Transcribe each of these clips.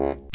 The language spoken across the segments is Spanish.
Mm-hmm.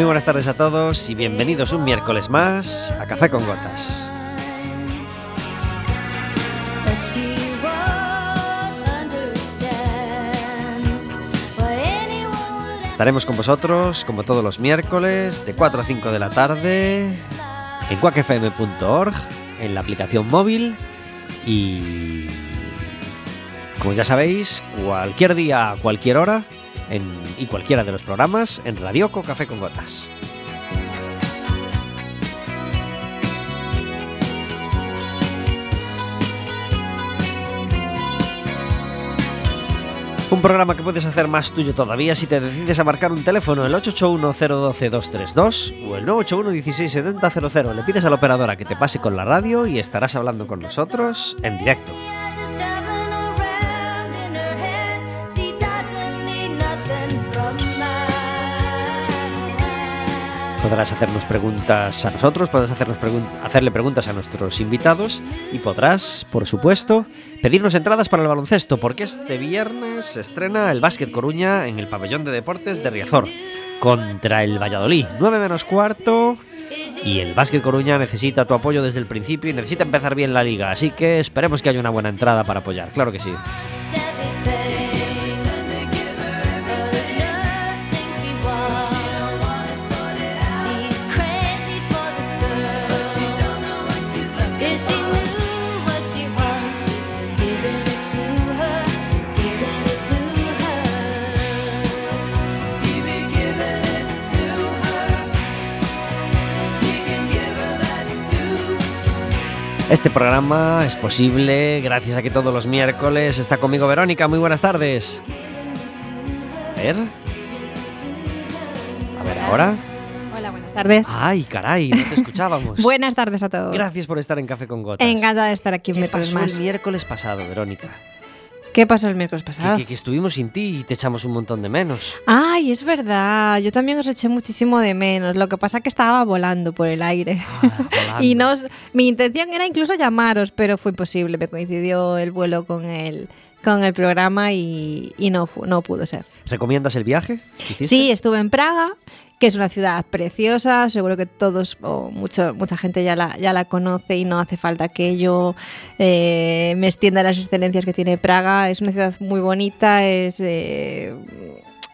Muy buenas tardes a todos y bienvenidos un miércoles más a Café con Gotas. Estaremos con vosotros, como todos los miércoles, de 4 a 5 de la tarde, en cuacfm.org, en la aplicación móvil y, como ya sabéis, cualquier día, cualquier hora, en, y cualquiera de los programas en Radioco Café con Gotas. Un programa que puedes hacer más tuyo todavía si te decides a marcar un teléfono el 881-012-232 o el 981-16700. Le pides a la operadora que te pase con la radio y estarás hablando con nosotros en directo. Podrás hacernos preguntas a nosotros, podrás hacernos pregun hacerle preguntas a nuestros invitados y podrás, por supuesto, pedirnos entradas para el baloncesto, porque este viernes se estrena el Básquet Coruña en el Pabellón de Deportes de Riazor contra el Valladolid. 9 menos cuarto. Y el Básquet Coruña necesita tu apoyo desde el principio y necesita empezar bien la liga, así que esperemos que haya una buena entrada para apoyar, claro que sí. Este programa es posible gracias a que todos los miércoles está conmigo Verónica. Muy buenas tardes. A ver. A ver ahora. Hola, buenas tardes. Ay, caray, no te escuchábamos. buenas tardes a todos. Gracias por estar en Café con Gotas. Encantada de estar aquí un ¿Qué miércoles más. el miércoles pasado, Verónica? ¿Qué pasó el miércoles pasado? Que, que- que estuvimos sin ti y te echamos un montón de menos. Ay, es verdad. Yo también os eché muchísimo de menos. Lo que pasa es que estaba volando por el aire. Ah, y no os- mi intención era incluso llamaros, pero fue imposible. Me coincidió el vuelo con el, con el programa y, y no, no pudo ser. ¿Recomiendas el viaje? Sí, estuve en Praga, que es una ciudad preciosa, seguro que todos o mucho, mucha gente ya la, ya la conoce y no hace falta que yo eh, me extienda las excelencias que tiene Praga. Es una ciudad muy bonita, es eh,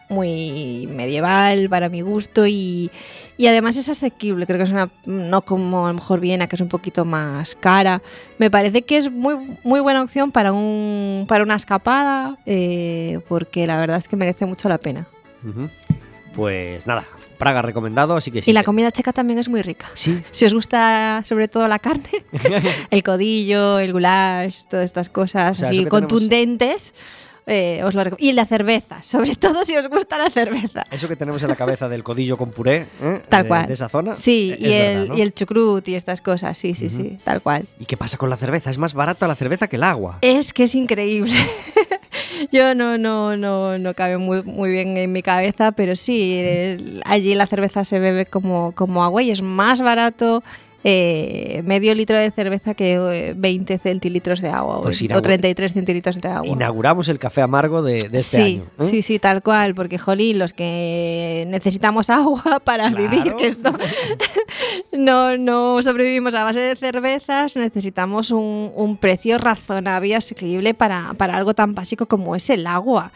muy medieval para mi gusto y, y además es asequible. Creo que es una, no como a lo mejor Viena, que es un poquito más cara. Me parece que es muy, muy buena opción para, un, para una escapada, eh, porque la verdad es que merece mucho la pena. Pues nada, Praga recomendado, así que sí. Y la comida checa también es muy rica. Sí. Si os gusta sobre todo la carne, el codillo, el goulash, todas estas cosas O sea, así tenemos- contundentes, eh, os lo Y la cerveza, sobre todo si os gusta la cerveza. Eso que tenemos en la cabeza del codillo con puré, ¿eh? Tal de, cual. de esa zona. Sí, eh, y, el, verdad, ¿no? y el chucrut y estas cosas, sí, sí, sí, tal cual. ¿Y qué pasa con la cerveza? Es más barata la cerveza que el agua. Es que es increíble. Yo no, no, no, no cabe muy, muy bien en mi cabeza, pero sí, allí la cerveza se bebe como, como agua y es más barato eh, medio litro de cerveza que eh, 20 centilitros de agua o- Pues o, inaugura- 33 centilitros de agua. Inauguramos el café amargo de, de este sí, año. ¿eh? sí, sí, tal cual, porque jolín, los que necesitamos agua para Claro. vivir, que esto no, no sobrevivimos a base de cervezas, necesitamos un, un precio razonable y asequible para, para algo tan básico como es el agua.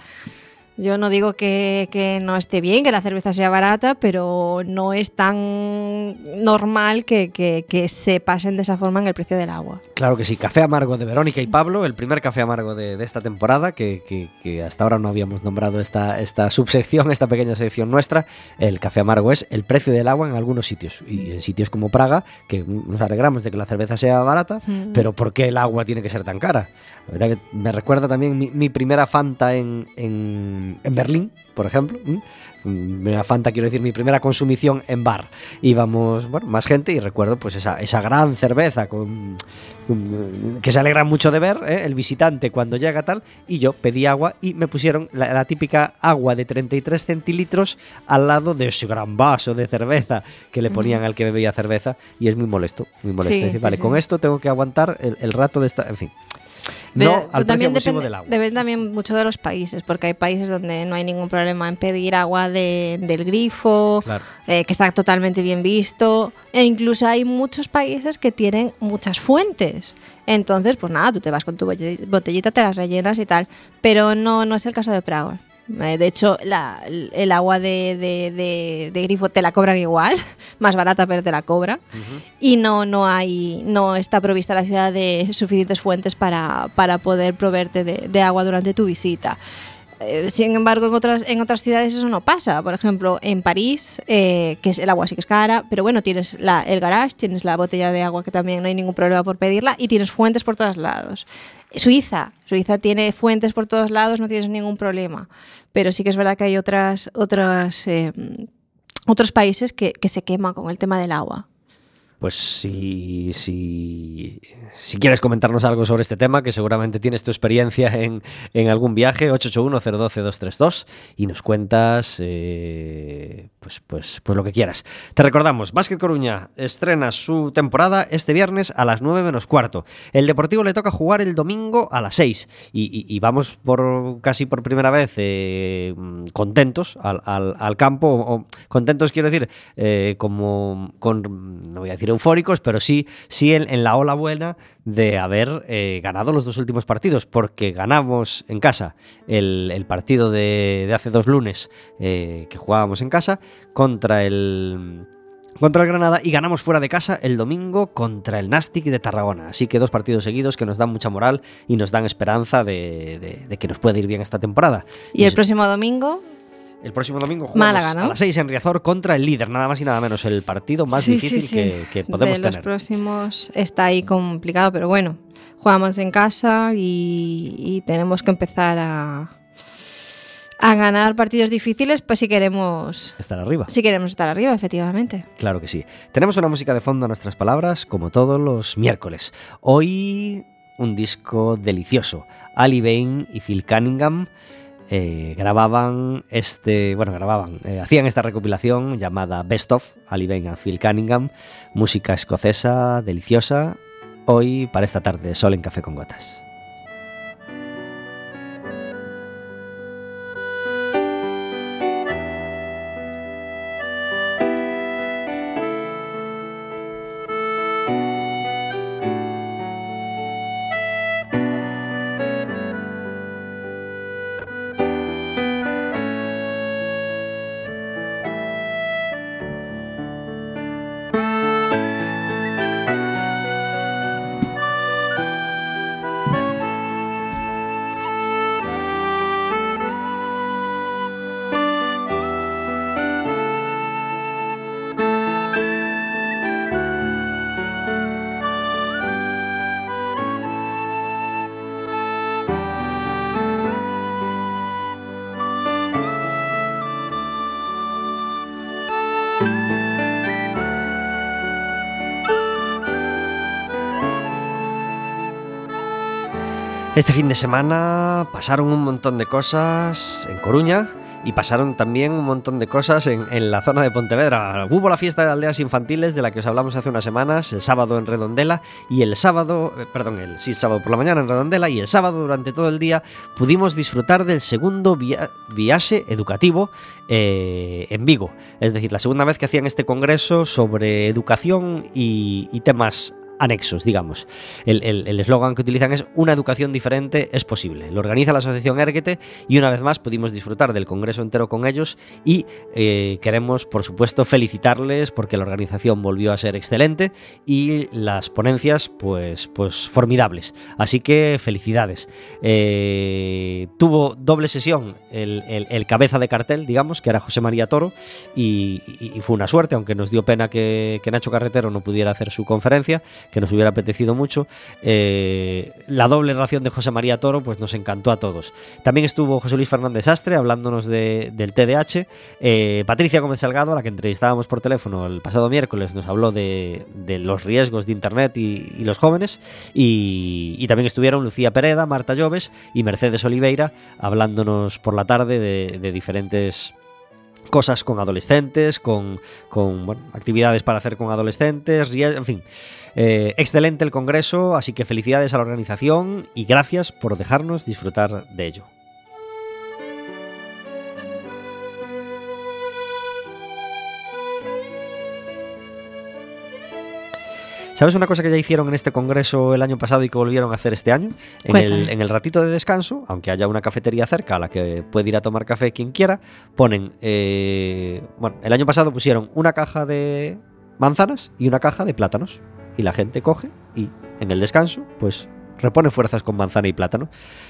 Yo no digo que, que no esté bien que la cerveza sea barata, pero no es tan normal que, que- que se pasen de esa forma en el precio del agua. Claro que sí, café amargo de Verónica y Pablo, el primer café amargo de, de esta temporada, que, hasta ahora no habíamos nombrado esta, esta subsección, esta pequeña sección nuestra. El café amargo es el precio del agua en algunos sitios, y en sitios como Praga, que nos alegramos de que la cerveza sea barata, Mm. pero ¿por qué el agua tiene que ser tan cara? La verdad que me recuerda también mi, mi primera Fanta en, en- en Berlín, por ejemplo. ¿m? Mi primera Fanta, quiero decir, mi primera consumición en bar. Íbamos, bueno, más gente y recuerdo pues esa, esa gran cerveza con, con- que se alegra mucho de ver ¿eh? el visitante cuando llega tal. Y yo pedí agua y me pusieron la, la típica agua de 33 centilitros al lado de ese gran vaso de cerveza que le ponían al que bebía cerveza. Y es muy molesto, muy molesto. Sí, Decir, sí, vale, sí. con esto tengo que aguantar el, el rato de esta. En fin. No al precio también abusivo depende, del agua. depende también mucho de los países, porque hay países donde no hay ningún problema en pedir agua de- del grifo, Claro. eh, que está totalmente bien visto, e incluso hay muchos países que tienen muchas fuentes. Entonces, pues nada, tú te vas con tu bote- botellita, te las rellenas y tal, pero no, no es el caso de Praga. Eh, De hecho, la- el agua de, de- de- de grifo te la cobran igual, más barata, pero te la cobra y no, no hay, no está provista la ciudad de suficientes fuentes para, para poder proveerte de, de agua durante tu visita. Eh, Sin embargo, en otras, en otras ciudades eso no pasa. Por ejemplo, en París, eh, que es el agua sí que es cara, pero bueno, tienes la, el garage, tienes la botella de agua que también no hay ningún problema por pedirla y tienes fuentes por todos lados. Suiza, Suiza tiene fuentes por todos lados, no tienes ningún problema. Pero sí que es verdad que hay otras, otras, eh, otros países que, que se queman con el tema del agua. Pues si, si, si quieres comentarnos algo sobre este tema, que seguramente tienes tu experiencia en, en algún viaje, 881-012-232, y nos cuentas eh, pues, pues, pues lo que quieras. Te recordamos, Básquet Coruña estrena su temporada este viernes a las 9 menos cuarto. El Deportivo le toca jugar el domingo a las 6, y, vamos por casi por primera vez eh, contentos al, al- campo, contentos quiero decir, eh, como con, no voy a decir eufóricos, pero sí, sí en, en la ola buena de haber eh, ganado los dos últimos partidos, porque ganamos en casa el, el partido de, de hace dos lunes eh, que jugábamos en casa contra el contra el Granada y ganamos fuera de casa el domingo contra el Nastic de Tarragona. Así que dos partidos seguidos que nos dan mucha moral y nos dan esperanza de, de- de que nos puede ir bien esta temporada. Y el próximo domingo, el próximo domingo jugamos Málaga, ¿no? a las 6 en Riazor contra el líder, nada más y nada menos, el partido más Sí, difícil sí. Que, que podemos de los tener. próximos está ahí complicado, pero bueno, jugamos en casa y, y tenemos que empezar a, a ganar partidos difíciles, pues si queremos, Estar arriba. si queremos estar arriba, efectivamente. Claro que sí. Tenemos una música de fondo a nuestras palabras, como todos los miércoles. Hoy un disco delicioso. Ali Bain y Phil Cunningham eh, grababan este, bueno, grababan, eh, hacían esta recopilación llamada Best of, Ali Bain and Phil Cunningham, música escocesa deliciosa. Hoy para esta tarde de sol en Café con Gotas. Este fin de semana pasaron un montón de cosas en Coruña y pasaron también un montón de cosas en, la zona de Pontevedra. Hubo la fiesta de aldeas infantiles de la que os hablamos hace unas semanas, el sábado en Redondela y el sábado, eh, perdón, el sí, sábado por la mañana en Redondela y el sábado durante todo el día pudimos disfrutar del segundo via viaje educativo eh, en Vigo. Es decir, la segunda vez que hacían este congreso sobre educación y temas anexos, digamos. El eslogan que utilizan es una educación diferente es posible. Lo organiza la Asociación Erguete y una vez más pudimos disfrutar del congreso entero con ellos y eh, queremos, por supuesto, felicitarles porque la organización volvió a ser excelente y las ponencias, pues, pues formidables. Así que felicidades. Eh, tuvo doble sesión el, el, el, cabeza de cartel, digamos, que era José María Toro y, fue una suerte, aunque nos dio pena que Nacho Carretero no pudiera hacer su conferencia que nos hubiera apetecido mucho. Eh, la doble ración de José María Toro, pues nos encantó a todos. También estuvo José Luis Fernández Astre hablándonos de, del TDAH. Eh, Patricia Gómez Salgado, a la que entrevistábamos por teléfono el pasado miércoles, nos habló de, los riesgos de Internet y, los jóvenes. Y, también estuvieron Lucía Pereda, Marta Lloves y Mercedes Oliveira hablándonos por la tarde de, de diferentes cosas con adolescentes, con, con bueno, actividades para hacer con adolescentes, en fin. Eh, excelente el Congreso, así que felicidades a la organización y gracias por dejarnos disfrutar de ello. ¿Sabes una cosa que ya hicieron en este congreso el año pasado y que volvieron a hacer este año? En el, en el, ratito de descanso, aunque haya una cafetería cerca a la que puede ir a tomar café quien quiera, ponen. Eh, bueno, el año pasado pusieron una caja de manzanas y una caja de plátanos. Y la gente coge y en el descanso, pues repone fuerzas con manzana y plátano,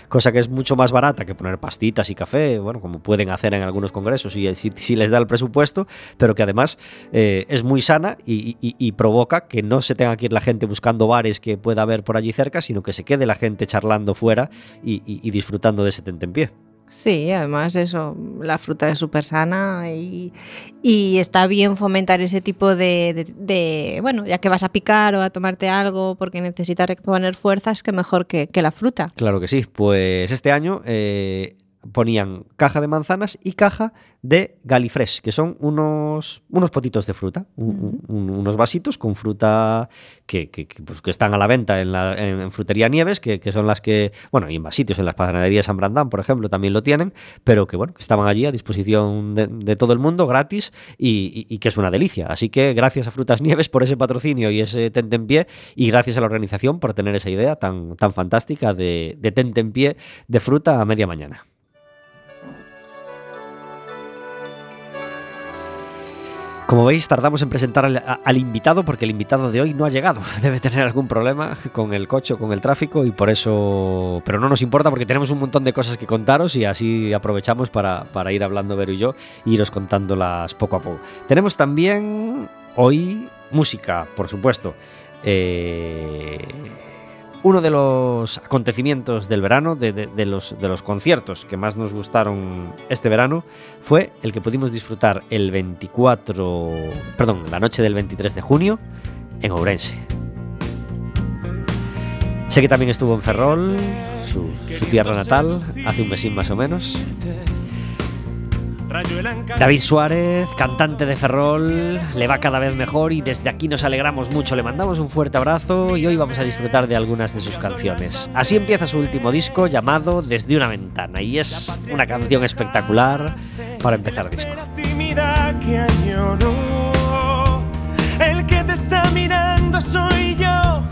cosa que es mucho más barata que poner pastitas y café, bueno, como pueden hacer en algunos congresos si, si les da el presupuesto, pero que además eh, es muy sana y, y, provoca que no se tenga que ir la gente buscando bares que pueda haber por allí cerca, sino que se quede la gente charlando fuera y, y disfrutando de ese tentempié. Sí, además eso, la fruta es súper sana y, está bien fomentar ese tipo de, bueno, ya que vas a picar o a tomarte algo porque necesitas reponer fuerzas, que mejor que, que, la fruta. Claro que sí, pues este año eh, ponían caja de manzanas y caja de Galifresh, que son unos, unos potitos de fruta, un, un, unos vasitos con fruta que, que, que, pues, que están a la venta en, la, en, Frutería Nieves, que, son las que, bueno, y en vasitos, en las panaderías San Brandán, por ejemplo, también lo tienen, pero que, bueno, que estaban allí a disposición de, de todo el mundo, gratis, y, y, que es una delicia. Así que gracias a Frutas Nieves por ese patrocinio y ese tentempié, y gracias a la organización por tener esa idea tan, tan fantástica de, de tentempié de fruta a media mañana. Como veis, tardamos en presentar al, invitado porque el invitado de hoy no ha llegado. Debe tener algún problema con el coche o con el tráfico y por eso... Pero no nos importa porque tenemos un montón de cosas que contaros y así aprovechamos para, para ir hablando Vero y yo e iros contándolas poco a poco. Tenemos también hoy música, por supuesto. Eh uno de los acontecimientos del verano, de, los, conciertos que más nos gustaron este verano, fue el que pudimos disfrutar el 24, perdón, la noche del 23 de junio en Ourense. Sé que también estuvo en Ferrol, su tierra natal, hace un mesín más o menos. David Suárez, cantante de Ferrol, le va cada vez mejor y desde aquí nos alegramos mucho. Le mandamos un fuerte abrazo y hoy vamos a disfrutar de algunas de sus canciones. Así empieza su último disco llamado Desde una ventana y es una canción espectacular para empezar el disco. El que te está mirando soy yo,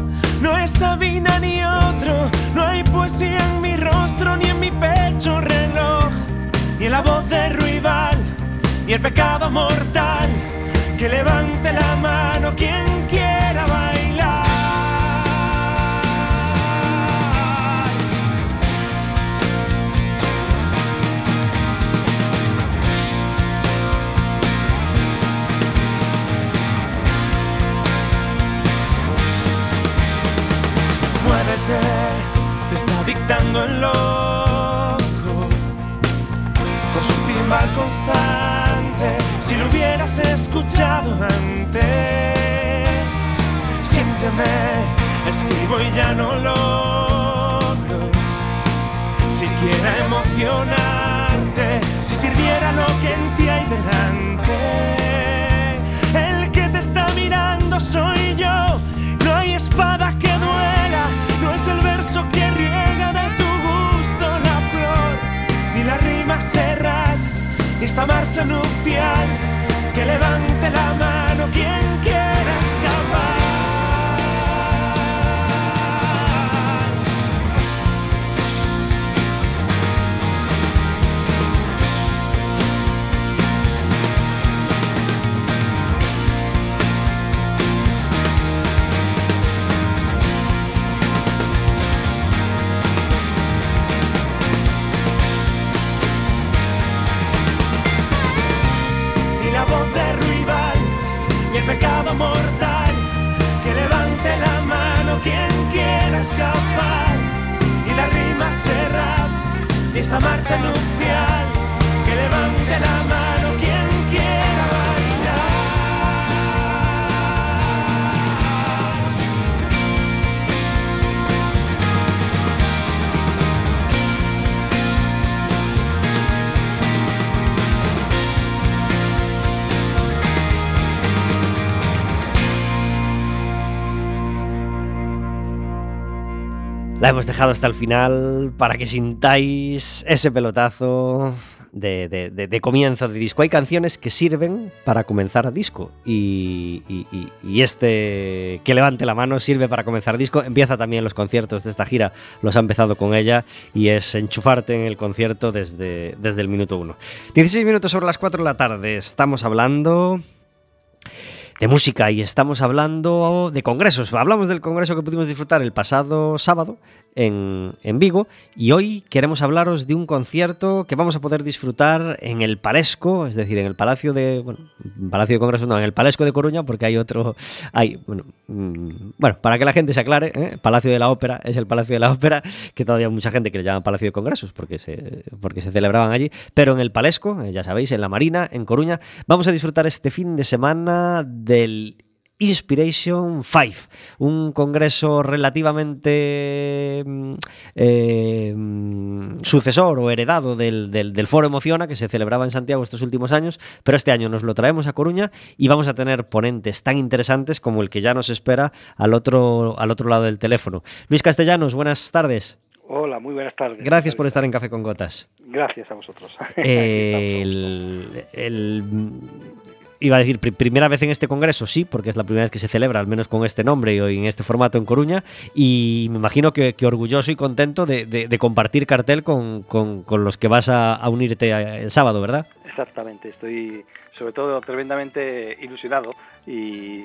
no es Sabina ni otro, no hay poesía y el pecado mortal. Que levante la mano quien quiera bailar. Muévete, te está dictando el loco con su timbal constante. Si lo hubieras escuchado antes, siénteme, escribo y ya no logro siquiera emocionarte si sirviera lo que en ti hay delante. El que te está mirando soy yo, no hay espada que duela, no es el verso que riega de tu gusto la flor, ni la rima ni esta marcha nupcial, que levante la mano quien quiera escapar. Mortal. Que levante la mano quien quiera escapar y la rima será esta marcha nupcial. Que levante la mano La hemos dejado hasta el final para que sintáis ese pelotazo de, de- de- comienzo de disco. Hay canciones que sirven para comenzar disco y, y- y- y este que levante la mano sirve para comenzar disco. Empieza también los conciertos de esta gira, los ha empezado con ella y es enchufarte en el concierto desde, desde el minuto uno. 16 minutos sobre las 4 de la tarde. Estamos hablando de música y estamos hablando de congresos. Hablamos del congreso que pudimos disfrutar el pasado sábado en, en Vigo y hoy queremos hablaros de un concierto que vamos a poder disfrutar en el Palesco, es decir, en el Palacio de bueno, Palacio de Congresos, no, en el Palesco de Coruña, porque hay otro, hay bueno, mm, bueno, para que la gente se aclare, ¿eh? Palacio de la Ópera es el Palacio de la Ópera, que todavía hay mucha gente que le llama Palacio de Congresos porque se porque se celebraban allí, pero en el Palesco, eh, ya sabéis, en la Marina, en Coruña, vamos a disfrutar este fin de semana del Inspiration 5, un congreso relativamente mm, eh, mm, sucesor o heredado del, del- del Foro Emociona que se celebraba en Santiago estos últimos años, pero este año nos lo traemos a Coruña y vamos a tener ponentes tan interesantes como el que ya nos espera al otro, al otro lado del teléfono. Luis Castellanos, buenas tardes. Hola, muy buenas tardes. Gracias por estar en Café con Gotas. Gracias a vosotros. El, el- iba a decir, pri- primera vez en este congreso, sí, porque es la primera vez que se celebra, al menos con este nombre y en este formato en Coruña, y me imagino que, que orgulloso y contento de, de- de compartir cartel con, con- con los que vas a, a unirte el sábado, ¿verdad? Exactamente, estoy sobre todo tremendamente ilusionado y,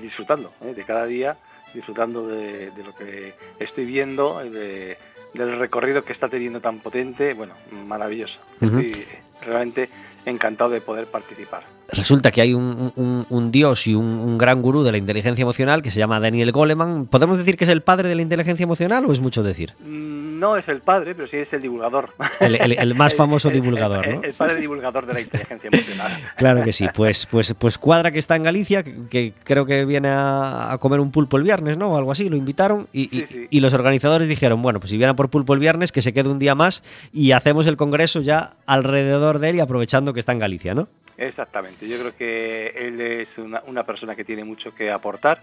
disfrutando ¿eh? de cada día, disfrutando de, de lo que estoy viendo, de- del recorrido que está teniendo tan potente, bueno, maravilloso. Estoy realmente encantado de poder participar. Resulta que hay un, un- un dios y un, un gran gurú de la inteligencia emocional que se llama Daniel Goleman. ¿Podemos decir que es el padre de la inteligencia emocional o es mucho decir? Mm, No es el padre, pero sí es el divulgador. El, el- el más famoso divulgador, el- ¿no? El padre divulgador de la inteligencia emocional. Claro que sí, pues, pues, pues cuadra que está en Galicia, que, que creo que viene a, a comer un pulpo el viernes, ¿no? O algo así, lo invitaron y, y- Sí, sí. y los organizadores dijeron, bueno, pues si viene a por pulpo el viernes, que se quede un día más y hacemos el congreso ya alrededor de él y aprovechando que está en Galicia, ¿no? Exactamente, yo creo que él es una, una persona que tiene mucho que aportar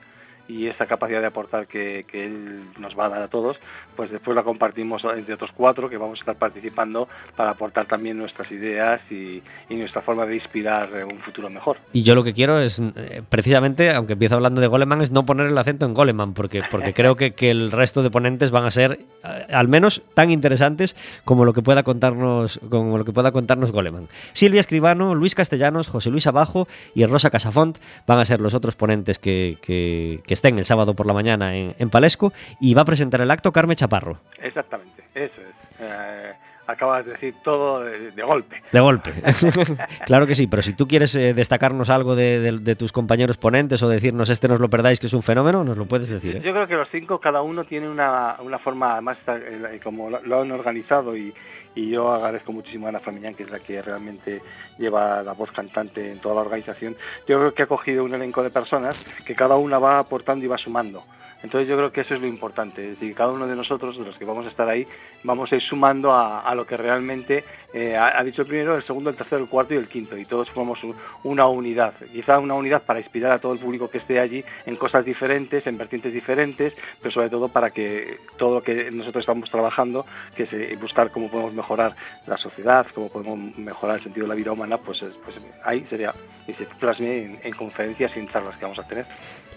y esa capacidad de aportar que, que él nos va a dar a todos, pues después la compartimos entre otros cuatro que vamos a estar participando para aportar también nuestras ideas y, y nuestra forma de inspirar eh, un futuro mejor. Y yo lo que quiero es, eh, precisamente, aunque empiezo hablando de Goleman, es no poner el acento en Goleman, porque, porque creo que, que el resto de ponentes van a ser eh, al menos tan interesantes como lo que pueda contarnos, como lo que pueda contarnos Goleman. Silvia Escribano, Luis Castellanos, José Luis Abajo y Rosa Casafont van a ser los otros ponentes que, que- que estén el sábado por la mañana en, en Palesco y va a presentar el acto Carmen Chaparro, Exactamente, eso es. Eh, acabas de decir todo de, de golpe. de golpe. claro que sí, pero si tú quieres eh, destacarnos algo de, de- de tus compañeros ponentes o decirnos este no os lo perdáis que es un fenómeno, nos lo puedes decir. ¿eh? Yo creo que los cinco, cada uno tiene una, una forma, además, eh, como lo, lo han organizado y, y yo agradezco muchísimo a Ana Flamiñán, que es la que realmente lleva la voz cantante en toda la organización. Yo creo que ha cogido un elenco de personas que cada una va aportando y va sumando. Entonces yo creo que eso es lo importante, es decir, cada uno de nosotros, de los que vamos a estar ahí, vamos a ir sumando a, lo que realmente eh, ha, dicho el primero, el segundo, el tercero, el cuarto y el quinto, y todos formamos una unidad, quizá una unidad para inspirar a todo el público que esté allí en cosas diferentes, en vertientes diferentes, pero sobre todo para que todo lo que nosotros estamos trabajando, que es buscar cómo podemos mejorar la sociedad, cómo podemos mejorar el sentido de la vida humana, pues, pues ahí sería, y se plasme en, conferencias y en charlas que vamos a tener.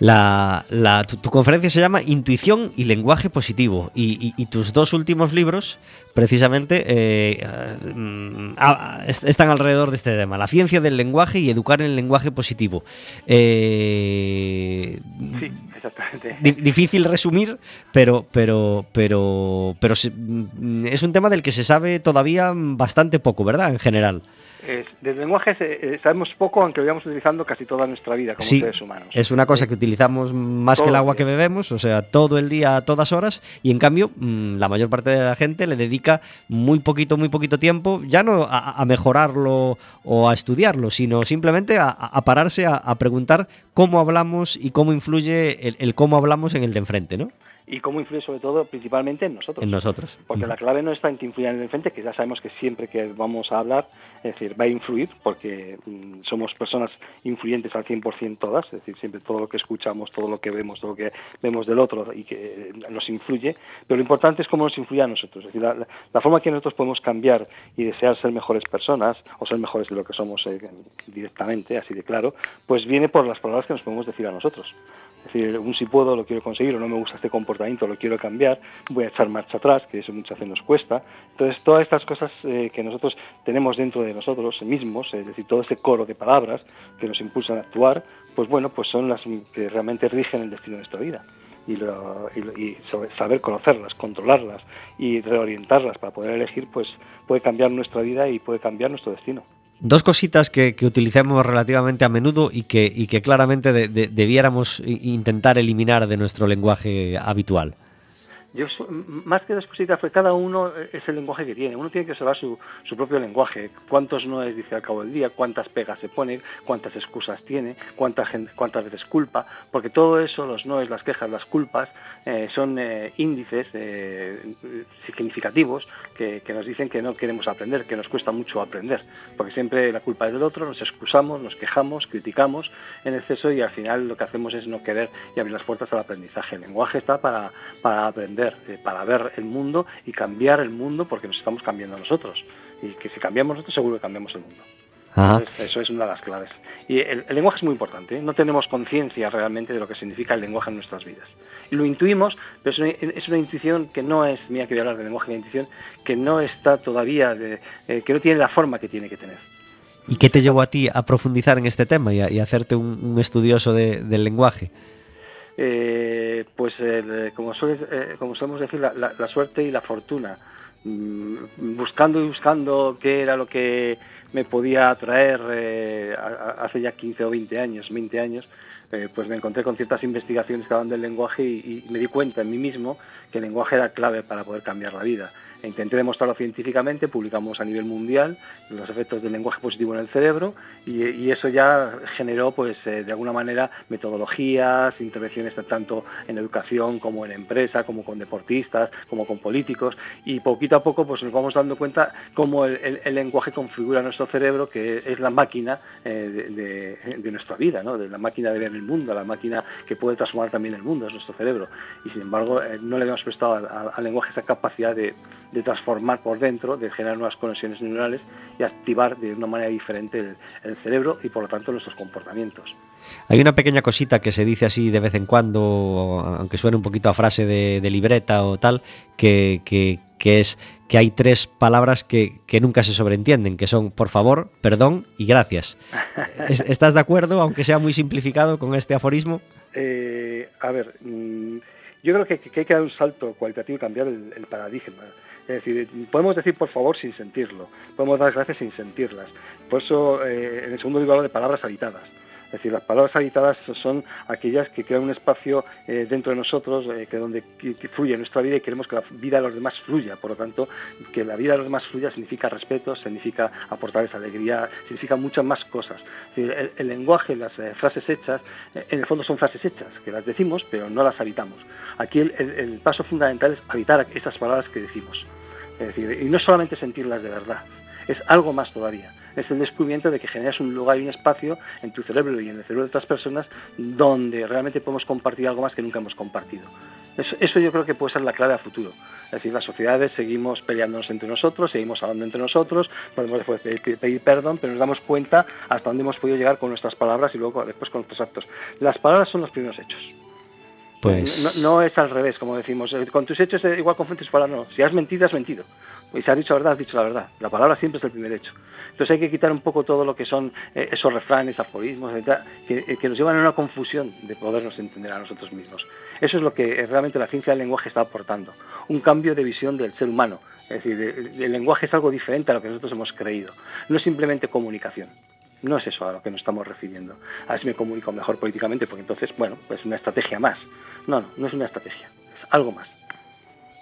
La, tu, conferencia se llama Intuición y Lenguaje Positivo y, tus dos últimos libros precisamente eh, mm, están alrededor de este tema, la ciencia del lenguaje y educar en el lenguaje positivo. Eh, sí, exactamente. Difícil resumir, pero, pero, pero, pero mm, es un tema del que se sabe todavía bastante poco, ¿verdad? En general. Del lenguaje eh, sabemos poco, aunque lo íbamos utilizando casi toda nuestra vida como seres humanos. Es una cosa que utilizamos más que el agua que bebemos, o sea, todo el día, a todas horas, y en cambio, mm, la mayor parte de la gente le dedica muy poquito, muy poquito tiempo, ya no a, mejorarlo o a estudiarlo, sino simplemente a, pararse a, preguntar cómo hablamos y cómo influye el, el cómo hablamos en el de enfrente, ¿no? Y cómo influye sobre todo principalmente en nosotros. En nosotros. Porque la clave no está en que influya en el frente, que ya sabemos que siempre que vamos a hablar, es decir, va a influir, porque mm, somos personas influyentes al 100% todas, es decir, siempre todo lo que escuchamos, todo lo que vemos, todo lo que vemos del otro y que nos influye, pero lo importante es cómo nos influye a nosotros, es decir, la, forma que nosotros podemos cambiar y desear ser mejores personas, o ser mejores de lo que somos eh, directamente, así de claro, pues viene por las palabras que nos podemos decir a nosotros. Es decir, un si puedo lo quiero conseguir o no me gusta este comportamiento, lo quiero cambiar, voy a echar marcha atrás, que eso muchas veces nos cuesta. Entonces, todas estas cosas eh, que nosotros tenemos dentro de nosotros mismos, es decir, todo ese coro de palabras que nos impulsan a actuar, pues bueno, pues son las que realmente rigen el destino de nuestra vida. Y, y, saber conocerlas, controlarlas y reorientarlas para poder elegir, pues puede cambiar nuestra vida y puede cambiar nuestro destino. Dos cositas que, utilicemos relativamente a menudo y que, y que claramente debiéramos intentar eliminar de nuestro lenguaje habitual. Yo, más que dos cositas, pues cada uno es el lenguaje que tiene. Uno tiene que observar su, propio lenguaje. Cuántos no es dice al cabo del día, cuántas pegas se pone, cuántas excusas tiene, cuántas, cuántas veces culpa. Porque todo eso, los noes, las quejas, las culpas, eh, son eh, índices eh, significativos que, nos dicen que no queremos aprender, que nos cuesta mucho aprender. Porque siempre la culpa es del otro, nos excusamos, nos quejamos, criticamos en exceso y al final lo que hacemos es no querer y abrir las puertas al aprendizaje. El lenguaje está para, para aprender eh, para ver el mundo y cambiar el mundo porque nos estamos cambiando nosotros. Y que si cambiamos nosotros seguro que cambiamos el mundo. eso es una de las claves. Y el, lenguaje es muy importante. ¿eh? No tenemos conciencia realmente de lo que significa el lenguaje en nuestras vidas. Y lo intuimos, pero es una, intuición que no es, mira que voy a hablar de lenguaje de intuición, que no está todavía, de, eh, que no tiene la forma que tiene que tener. ¿Y qué te llevó a ti a profundizar en este tema y a, hacerte un, estudioso del lenguaje? Eh, pues como, eh, como solemos decir, la, suerte y la fortuna. Mm, buscando y buscando qué era lo que me podía atraer eh, hace ya 15 o 20 años, 20 años, pues me encontré con ciertas investigaciones que hablan del lenguaje y, me di cuenta en mí mismo que el lenguaje era clave para poder cambiar la vida intenté demostrarlo científicamente, publicamos a nivel mundial los efectos del lenguaje positivo en el cerebro y, eso ya generó pues eh, de alguna manera metodologías, intervenciones tanto en educación como en empresa, como con deportistas, como con políticos y poquito a poco pues nos vamos dando cuenta cómo el, lenguaje configura nuestro cerebro que es la máquina eh, de, nuestra vida, ¿no? de la máquina de ver el mundo, la máquina que puede transformar también el mundo, es nuestro cerebro y sin embargo eh, no le hemos prestado al lenguaje esa capacidad de de transformar por dentro, de generar nuevas conexiones neuronales y activar de una manera diferente el, cerebro y por lo tanto nuestros comportamientos. Hay una pequeña cosita que se dice así de vez en cuando, aunque suene un poquito a frase de, libreta o tal, que, es que hay tres palabras que, nunca se sobreentienden, que son por favor, perdón y gracias. ¿Estás de acuerdo, aunque sea muy simplificado, con este aforismo? Eh, a ver, mm, yo creo que, hay que dar un salto cualitativo y cambiar el paradigma. Es decir, podemos decir por favor sin sentirlo, podemos dar gracias sin sentirlas. Por eso eh, en el segundo libro hablo de palabras habitadas. Es decir, las palabras habitadas son aquellas que crean un espacio eh, dentro de nosotros, eh, que donde que, fluye nuestra vida y queremos que la vida de los demás fluya. Por lo tanto, que la vida de los demás fluya significa respeto, significa aportarles alegría, significa muchas más cosas. el, lenguaje, las eh, frases hechas, en el fondo son frases hechas, que las decimos, pero no las habitamos. Aquí el, paso fundamental es habitar esas palabras que decimos. Es decir, y no solamente sentirlas de verdad, es algo más todavía es el descubrimiento de que generas un lugar y un espacio en tu cerebro y en el cerebro de otras personas donde realmente podemos compartir algo más que nunca hemos compartido. Eso, yo creo que puede ser la clave a futuro. Es decir, las sociedades seguimos peleándonos entre nosotros, seguimos hablando entre nosotros, podemos después pedir, perdón, pero nos damos cuenta hasta dónde hemos podido llegar con nuestras palabras y luego después con nuestros actos. Las palabras son los primeros hechos. Pues... No, es al revés, como decimos. Eh, con tus hechos igual con tus palabras, no. Si has mentido, has mentido. Y si has dicho la verdad, has dicho la verdad. La palabra siempre es el primer hecho. Entonces hay que quitar un poco todo lo que son eh, esos refranes, aforismos, eh, que, nos llevan a una confusión de podernos entender a nosotros mismos. Eso es lo que realmente la ciencia del lenguaje está aportando. Un cambio de visión del ser humano. Es decir, el lenguaje es algo diferente a lo que nosotros hemos creído. No es simplemente comunicación. No es eso a lo que nos estamos refiriendo. A ver si me comunico mejor políticamente, porque entonces, bueno, pues una estrategia más. No, no, no es una estrategia, es algo más.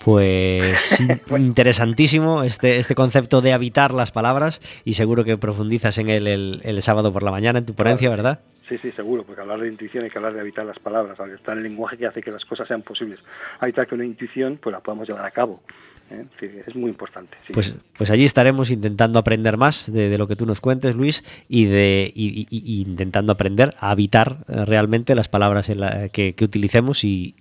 Pues interesantísimo este, este concepto de habitar las palabras y seguro que profundizas en él el, sábado por la mañana en tu ponencia, ¿verdad? Sí, sí, seguro, porque hablar de intuición hay que hablar de habitar las palabras, está el lenguaje que hace que las cosas sean posibles. Habitar que una intuición pues la podamos llevar a cabo. ¿Eh? es muy importante. Pues, pues allí estaremos intentando aprender más de, lo que tú nos cuentes, Luis, y, de, intentando aprender a habitar eh, realmente las palabras en la, que, utilicemos y,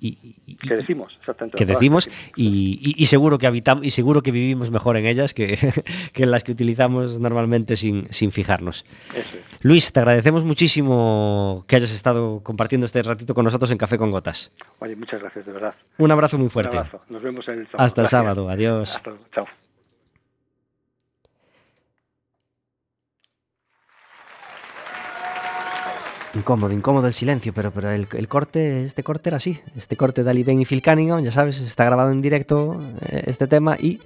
que decimos, exactamente. Que decimos y, seguro que habitamos y seguro que vivimos mejor en ellas que, que en las que utilizamos normalmente sin, sin fijarnos. Luis, te agradecemos muchísimo que hayas estado compartiendo este ratito con nosotros en Café con Gotas. Oye, muchas gracias, de verdad. Un abrazo muy fuerte. Un abrazo. Nos vemos el sábado. Hasta el sábado. Adiós. Hasta Chao. Incómodo, incómodo el silencio, pero, pero el, corte, este corte era así. Este corte de Ali Ben y Phil Cunningham, ya sabes, está grabado en directo eh, este tema y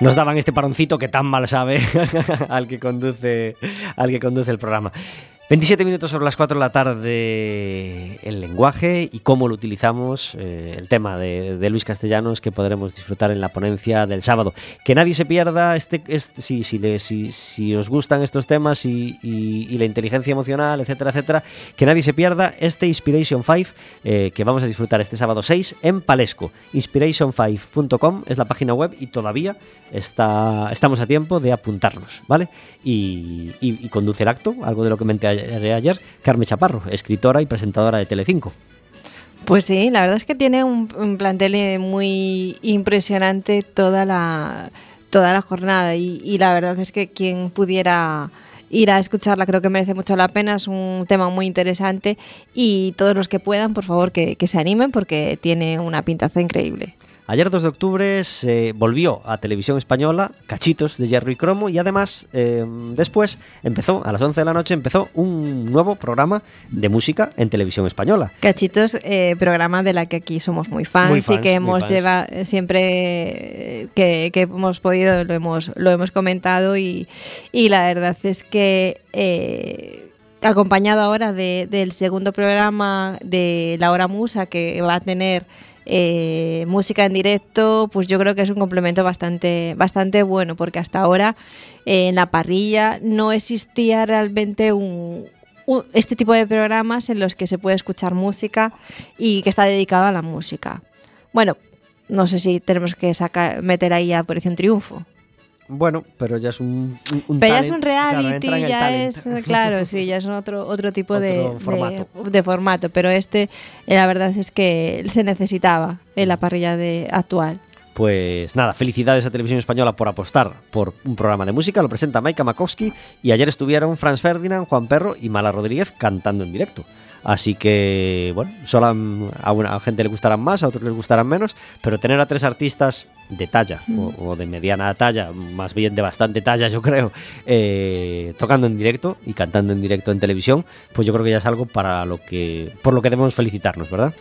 nos daban este paroncito que tan mal sabe al que conduce al que conduce el programa. 27 minutos sobre las 4 de la tarde el lenguaje y cómo lo utilizamos, eh, el tema de, Luis Castellanos que podremos disfrutar en la ponencia del sábado. Que nadie se pierda, este, este si, si, si, os gustan estos temas y, la inteligencia emocional, etcétera, etcétera, que nadie se pierda este Inspiration 5 eh, que vamos a disfrutar este sábado 6 en Palesco. Inspiration5.com es la página web y todavía está, estamos a tiempo de apuntarnos, ¿vale? Y, y, conduce el acto, algo de lo que me de ayer, Carmen Chaparro, escritora y presentadora de Telecinco. Pues sí, la verdad es que tiene un, plantel eh, muy impresionante toda la, toda la jornada y, la verdad es que quien pudiera ir a escucharla creo que merece mucho la pena, es un tema muy interesante y todos los que puedan, por favor, que se animen porque tiene una pintaza increíble. Ayer 2 de octubre se volvió a Televisión Española Cachitos de Jerry Cromo y además eh, después empezó, a las 11 de la noche, empezó un nuevo programa de música en Televisión Española. Cachitos, eh, programa de la que aquí somos muy fans, y que hemos llevado eh, siempre que, hemos podido, lo hemos, lo hemos comentado y, la verdad es que acompañado ahora del segundo programa de La Hora Musa que va a tener eh, música en directo, pues yo creo que es un complemento bastante, bastante bueno, porque hasta ahora eh, en la parrilla no existía realmente un, este tipo de programas en los que se puede escuchar música y que está dedicado a la música. Bueno, no sé si tenemos que sacar, meter ahí a Operación Triunfo. Bueno, pero ya es un, Pero ya es un reality, ya es, claro, sí, ya es otro, otro tipo de, formato. De, formato. Pero este, eh, la verdad es que se necesitaba en la parrilla de, actual. Pues nada, felicidades a Televisión Española por apostar por un programa de música. Lo presenta Maika Makowski y ayer estuvieron Franz Ferdinand, Juan Perro y Mala Rodríguez cantando en directo. Así que, bueno, solo a, una gente le gustarán más, a otros les gustarán menos, pero tener a tres artistas de talla o, de mediana talla, más bien de bastante talla yo creo, eh, tocando en directo y cantando en directo en televisión, pues yo creo que ya es algo para lo que, por lo que debemos felicitarnos, ¿verdad?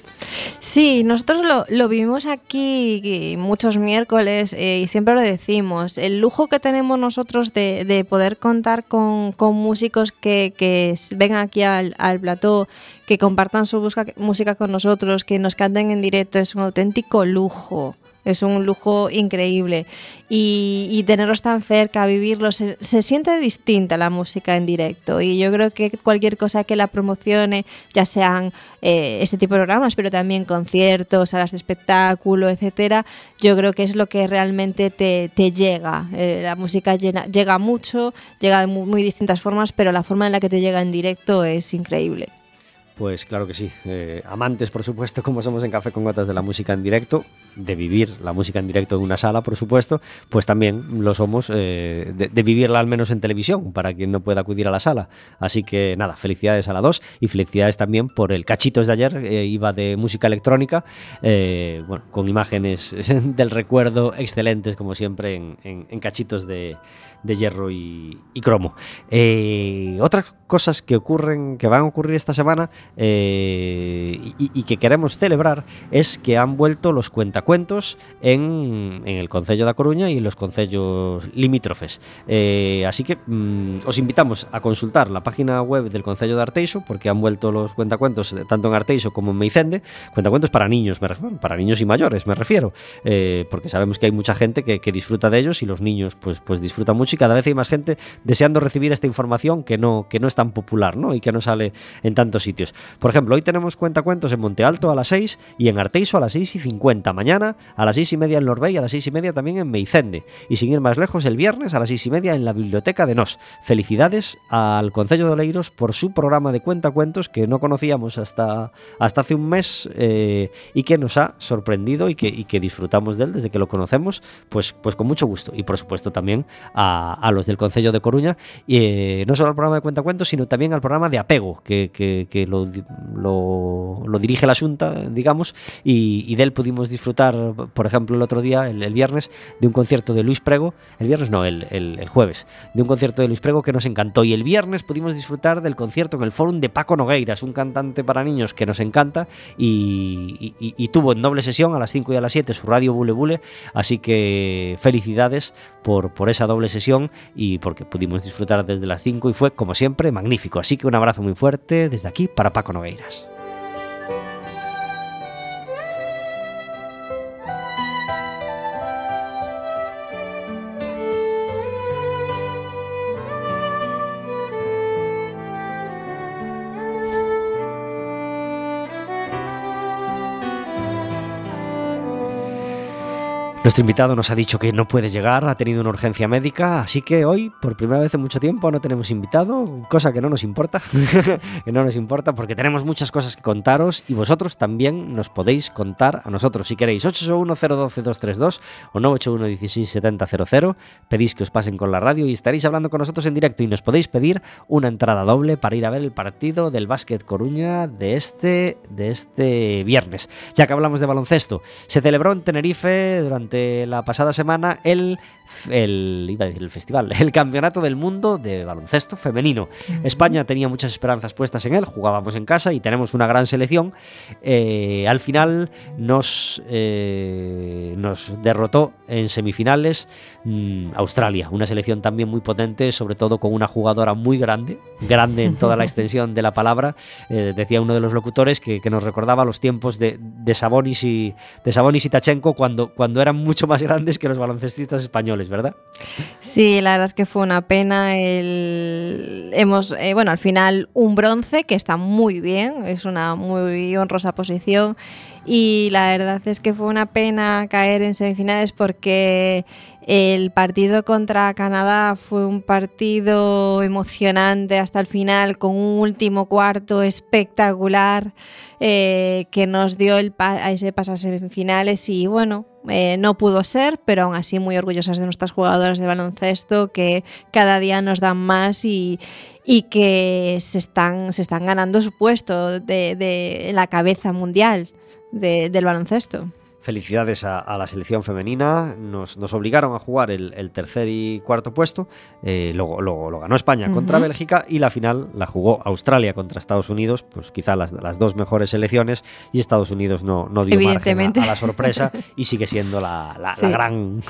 Sí, nosotros lo, vivimos aquí muchos miércoles eh, y siempre lo decimos. El lujo que tenemos nosotros de, poder contar con, músicos que, que, vengan aquí al, al plató, que compartan su música con nosotros, que nos canten en directo, es un auténtico lujo. Es un lujo increíble. Y, tenerlos tan cerca, vivirlo, se, siente distinta la música en directo. Y yo creo que cualquier cosa que la promocione, ya sean eh, este tipo de programas, pero también conciertos, salas de espectáculo, etcétera, yo creo que es lo que realmente te, llega. Eh, la música llega mucho, llega de muy distintas formas, pero la forma en la que te llega en directo es increíble. Pues claro que sí. Eh, amantes, por supuesto, como somos en Café con Gotas de la música en directo, de vivir la música en directo en una sala, por supuesto, pues también lo somos eh, de, vivirla al menos en televisión, para quien no pueda acudir a la sala. Así que nada, felicidades a la 2 y felicidades también por el cachitos de ayer, eh, iba de música electrónica, bueno, con imágenes del recuerdo excelentes, como siempre, en cachitos de, de hierro y, cromo. Otras cosas que ocurren, que van a ocurrir esta semana eh, y, que queremos celebrar es que han vuelto los cuentacuentos en, en el Concello de Coruña y en los concellos limítrofes. Eh, así que mm, os invitamos a consultar la página web del Concello de Arteixo porque han vuelto los cuentacuentos tanto en Arteixo como en Meicende. Cuentacuentos para niños, me refiero, para niños y mayores, me refiero, porque sabemos que hay mucha gente que, que disfruta de ellos y los niños pues, pues disfrutan mucho y cada vez hay más gente deseando recibir esta información que no, que no es tan popular ¿no? y que no sale en tantos sitios. Por ejemplo, hoy tenemos cuentacuentos en Monte Alto a las 6 y en Arteiso a las 6 y 50. Mañana a las 6 y media en Lorbey, a las 6 y media también en Meicende. Y sin ir más lejos, el viernes a las 6 y media en la Biblioteca de Nos. Felicidades al Concello de Oleiros por su programa de cuentacuentos que no conocíamos hasta, hasta hace un mes eh, y que nos ha sorprendido y que, que disfrutamos de él desde que lo conocemos, pues, pues con mucho gusto. Y por supuesto también a a, los del Concello de Coruña, eh, no solo al programa de Cuentacuentos, sino también al programa de Apego, que, que, lo, lo, dirige la Junta, digamos, y, de él pudimos disfrutar, por ejemplo, el otro día, el, viernes, de un concierto de Luis Prego, el viernes no, el, jueves, de un concierto de Luis Prego que nos encantó, y el viernes pudimos disfrutar del concierto en el Fórum de Paco Nogueiras, un cantante para niños que nos encanta, y, y, tuvo en doble sesión a las 5 y a las 7 su radio Bule Bule, así que felicidades por, por esa doble sesión y porque pudimos disfrutar desde las 5 y fue, como siempre, magnífico. Así que un abrazo muy fuerte desde aquí para Paco Nogueiras. Nuestro invitado nos ha dicho que no puede llegar, ha tenido una urgencia médica, así que hoy, por primera vez en mucho tiempo, no tenemos invitado, cosa que no nos importa, que no nos importa porque tenemos muchas cosas que contaros y vosotros también nos podéis contar a nosotros si queréis. 881-012-232 o 981-167000, pedís que os pasen con la radio y estaréis hablando con nosotros en directo y nos podéis pedir una entrada doble para ir a ver el partido del Básquet Coruña de este, de este viernes. Ya que hablamos de baloncesto, se celebró en Tenerife durante la pasada semana el, el, iba a decir el festival, el Campeonato del Mundo de Baloncesto Femenino. España tenía muchas esperanzas puestas en él, jugábamos en casa y tenemos una gran selección. Eh, al final nos, eh, nos derrotó en semifinales mm, Australia, una selección también muy potente, sobre todo con una jugadora muy grande, grande en toda la extensión de la palabra. Eh, decía uno de los locutores que, nos recordaba los tiempos de, de Sabonis y de Sabonis y Tachenko cuando, cuando eran mucho más grandes que los baloncestistas españoles, ¿verdad? Sí, la verdad es que fue una pena. El... Hemos, eh, bueno, al final un bronce que está muy bien, es una muy honrosa posición y la verdad es que fue una pena caer en semifinales porque el partido contra Canadá fue un partido emocionante hasta el final, con un último cuarto espectacular eh, que nos dio el a ese paso a semifinales y bueno, eh, no pudo ser, pero aún así muy orgullosas de nuestras jugadoras de baloncesto que cada día nos dan más y, que se están, se están ganando su puesto de la cabeza mundial del baloncesto. Felicidades a, a la selección femenina. Nos, nos obligaron a jugar el, el tercer y cuarto puesto. Eh, luego, luego lo ganó España contra. Bélgica y la final la jugó Australia contra Estados Unidos. Pues quizá las, las dos mejores selecciones. Y Estados Unidos no, no dio margen a, la sorpresa y sigue siendo la, la- la Sí. gran,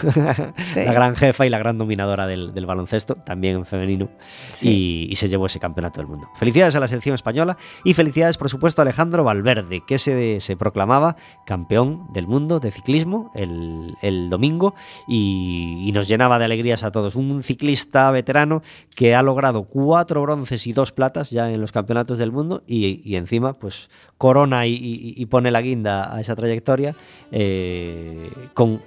Sí. la gran jefa y la gran dominadora del, del baloncesto, también en femenino. Sí. Y, y se llevó ese campeonato del mundo. Felicidades a la selección española y felicidades, por supuesto, a Alejandro Valverde, que se, se proclamaba campeón del mundo de ciclismo el, el domingo y, nos llenaba de alegrías a todos. Un ciclista veterano que ha logrado cuatro bronces y dos platas ya en los campeonatos del mundo y, y encima, pues, corona y pone la guinda a esa trayectoria eh, con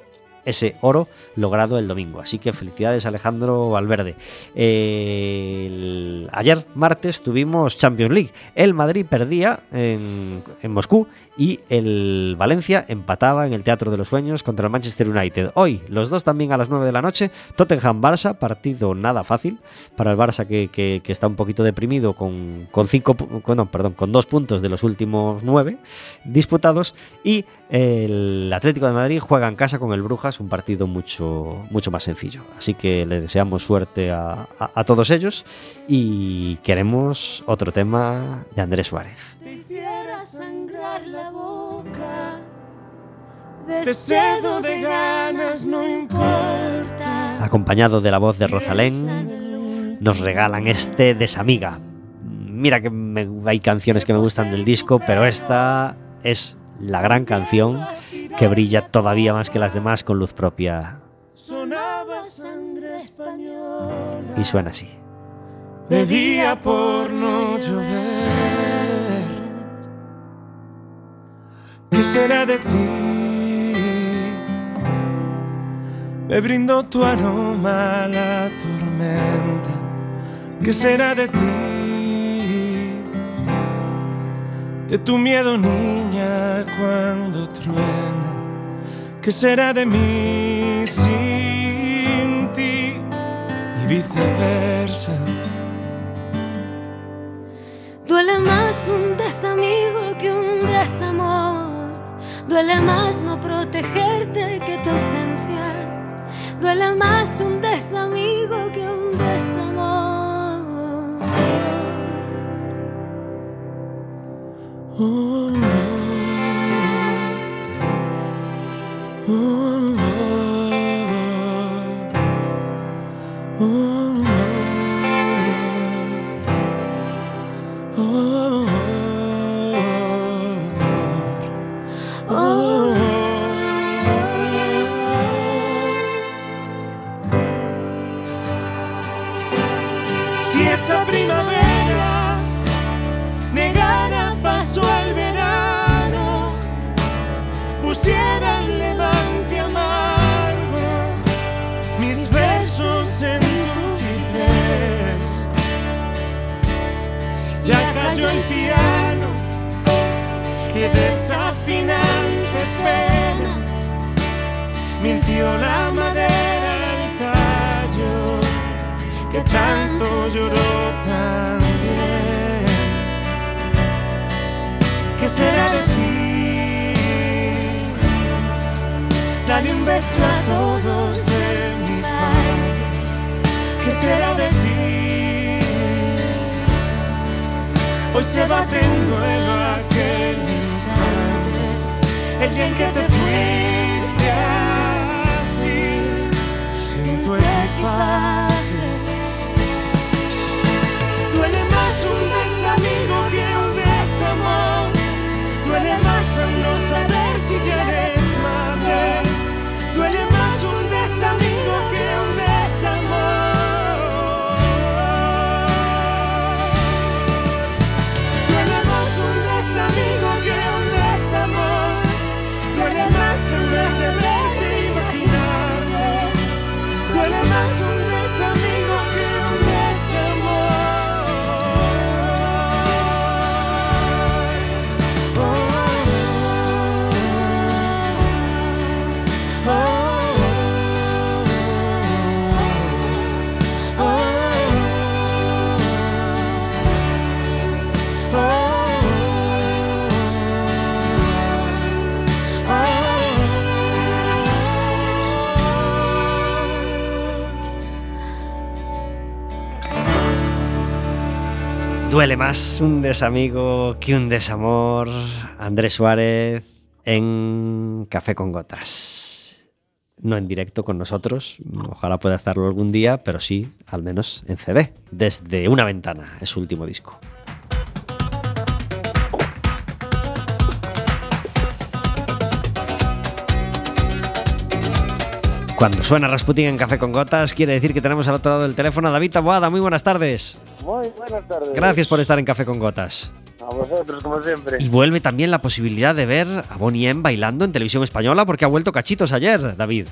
ese oro logrado el domingo. Así que felicidades Alejandro Valverde. El- ayer martes tuvimos Champions League. El Madrid perdía en, en Moscú y el Valencia empataba en el Teatro de los Sueños contra el Manchester United. Hoy, los dos también a las 9 de la noche, Tottenham-Barça, partido nada fácil para el Barça que, que- está un poquito deprimido con, con cinco, con, perdón, con dos puntos de los últimos nueve disputados y el Atlético de Madrid juega en casa con el Brujas, un partido mucho, mucho más sencillo. Así que le deseamos suerte a, a- a todos ellos y queremos otro tema de Andrés Suárez. te sangrar la boca. De ganas no importa. Acompañado de la voz de Rosalén, nos regalan este Desamiga. Mira que me- hay canciones que me gustan del disco, pero esta es la gran canción que brilla todavía más que las demás con luz propia Sonaba sangre española. y suena así. Bebía por no llover. ¿Qué será de ti? Me brindó tu aroma a la tormenta. ¿Qué será de ti? De tu miedo, niña, cuando truena. ¿Qué será de mí sin ti? Y viceversa. Duele más un desamigo que un desamor. Duele más no protegerte que tu ausencia. Duele más un desamigo que un desamor. Oh. Si esa primavera que desafinante pena, mintió la madera, el tallo, que tanto lloró también. ¿Qué será de ti? Dale un beso a todos de mi parte. ¿Qué será de ti? Hoy se bate en duelo el día en que te fuiste así, sin tu equipaje. Duele más un desamigo que un desamor. Andrés Suárez en Café con Gotas. No en directo con nosotros, ojalá pueda estarlo algún día, pero sí, al menos en CD, desde una ventana, es su último disco. Cuando suena Rasputin en Café con Gotas, quiere decir que tenemos al otro lado del teléfono a David Taboada. Muy buenas tardes. Muy buenas tardes. Gracias por estar en Café con Gotas. A vosotros, como siempre. Y vuelve también la posibilidad de ver a Bonnie M bailando en televisión española porque ha vuelto Cachitos ayer, David.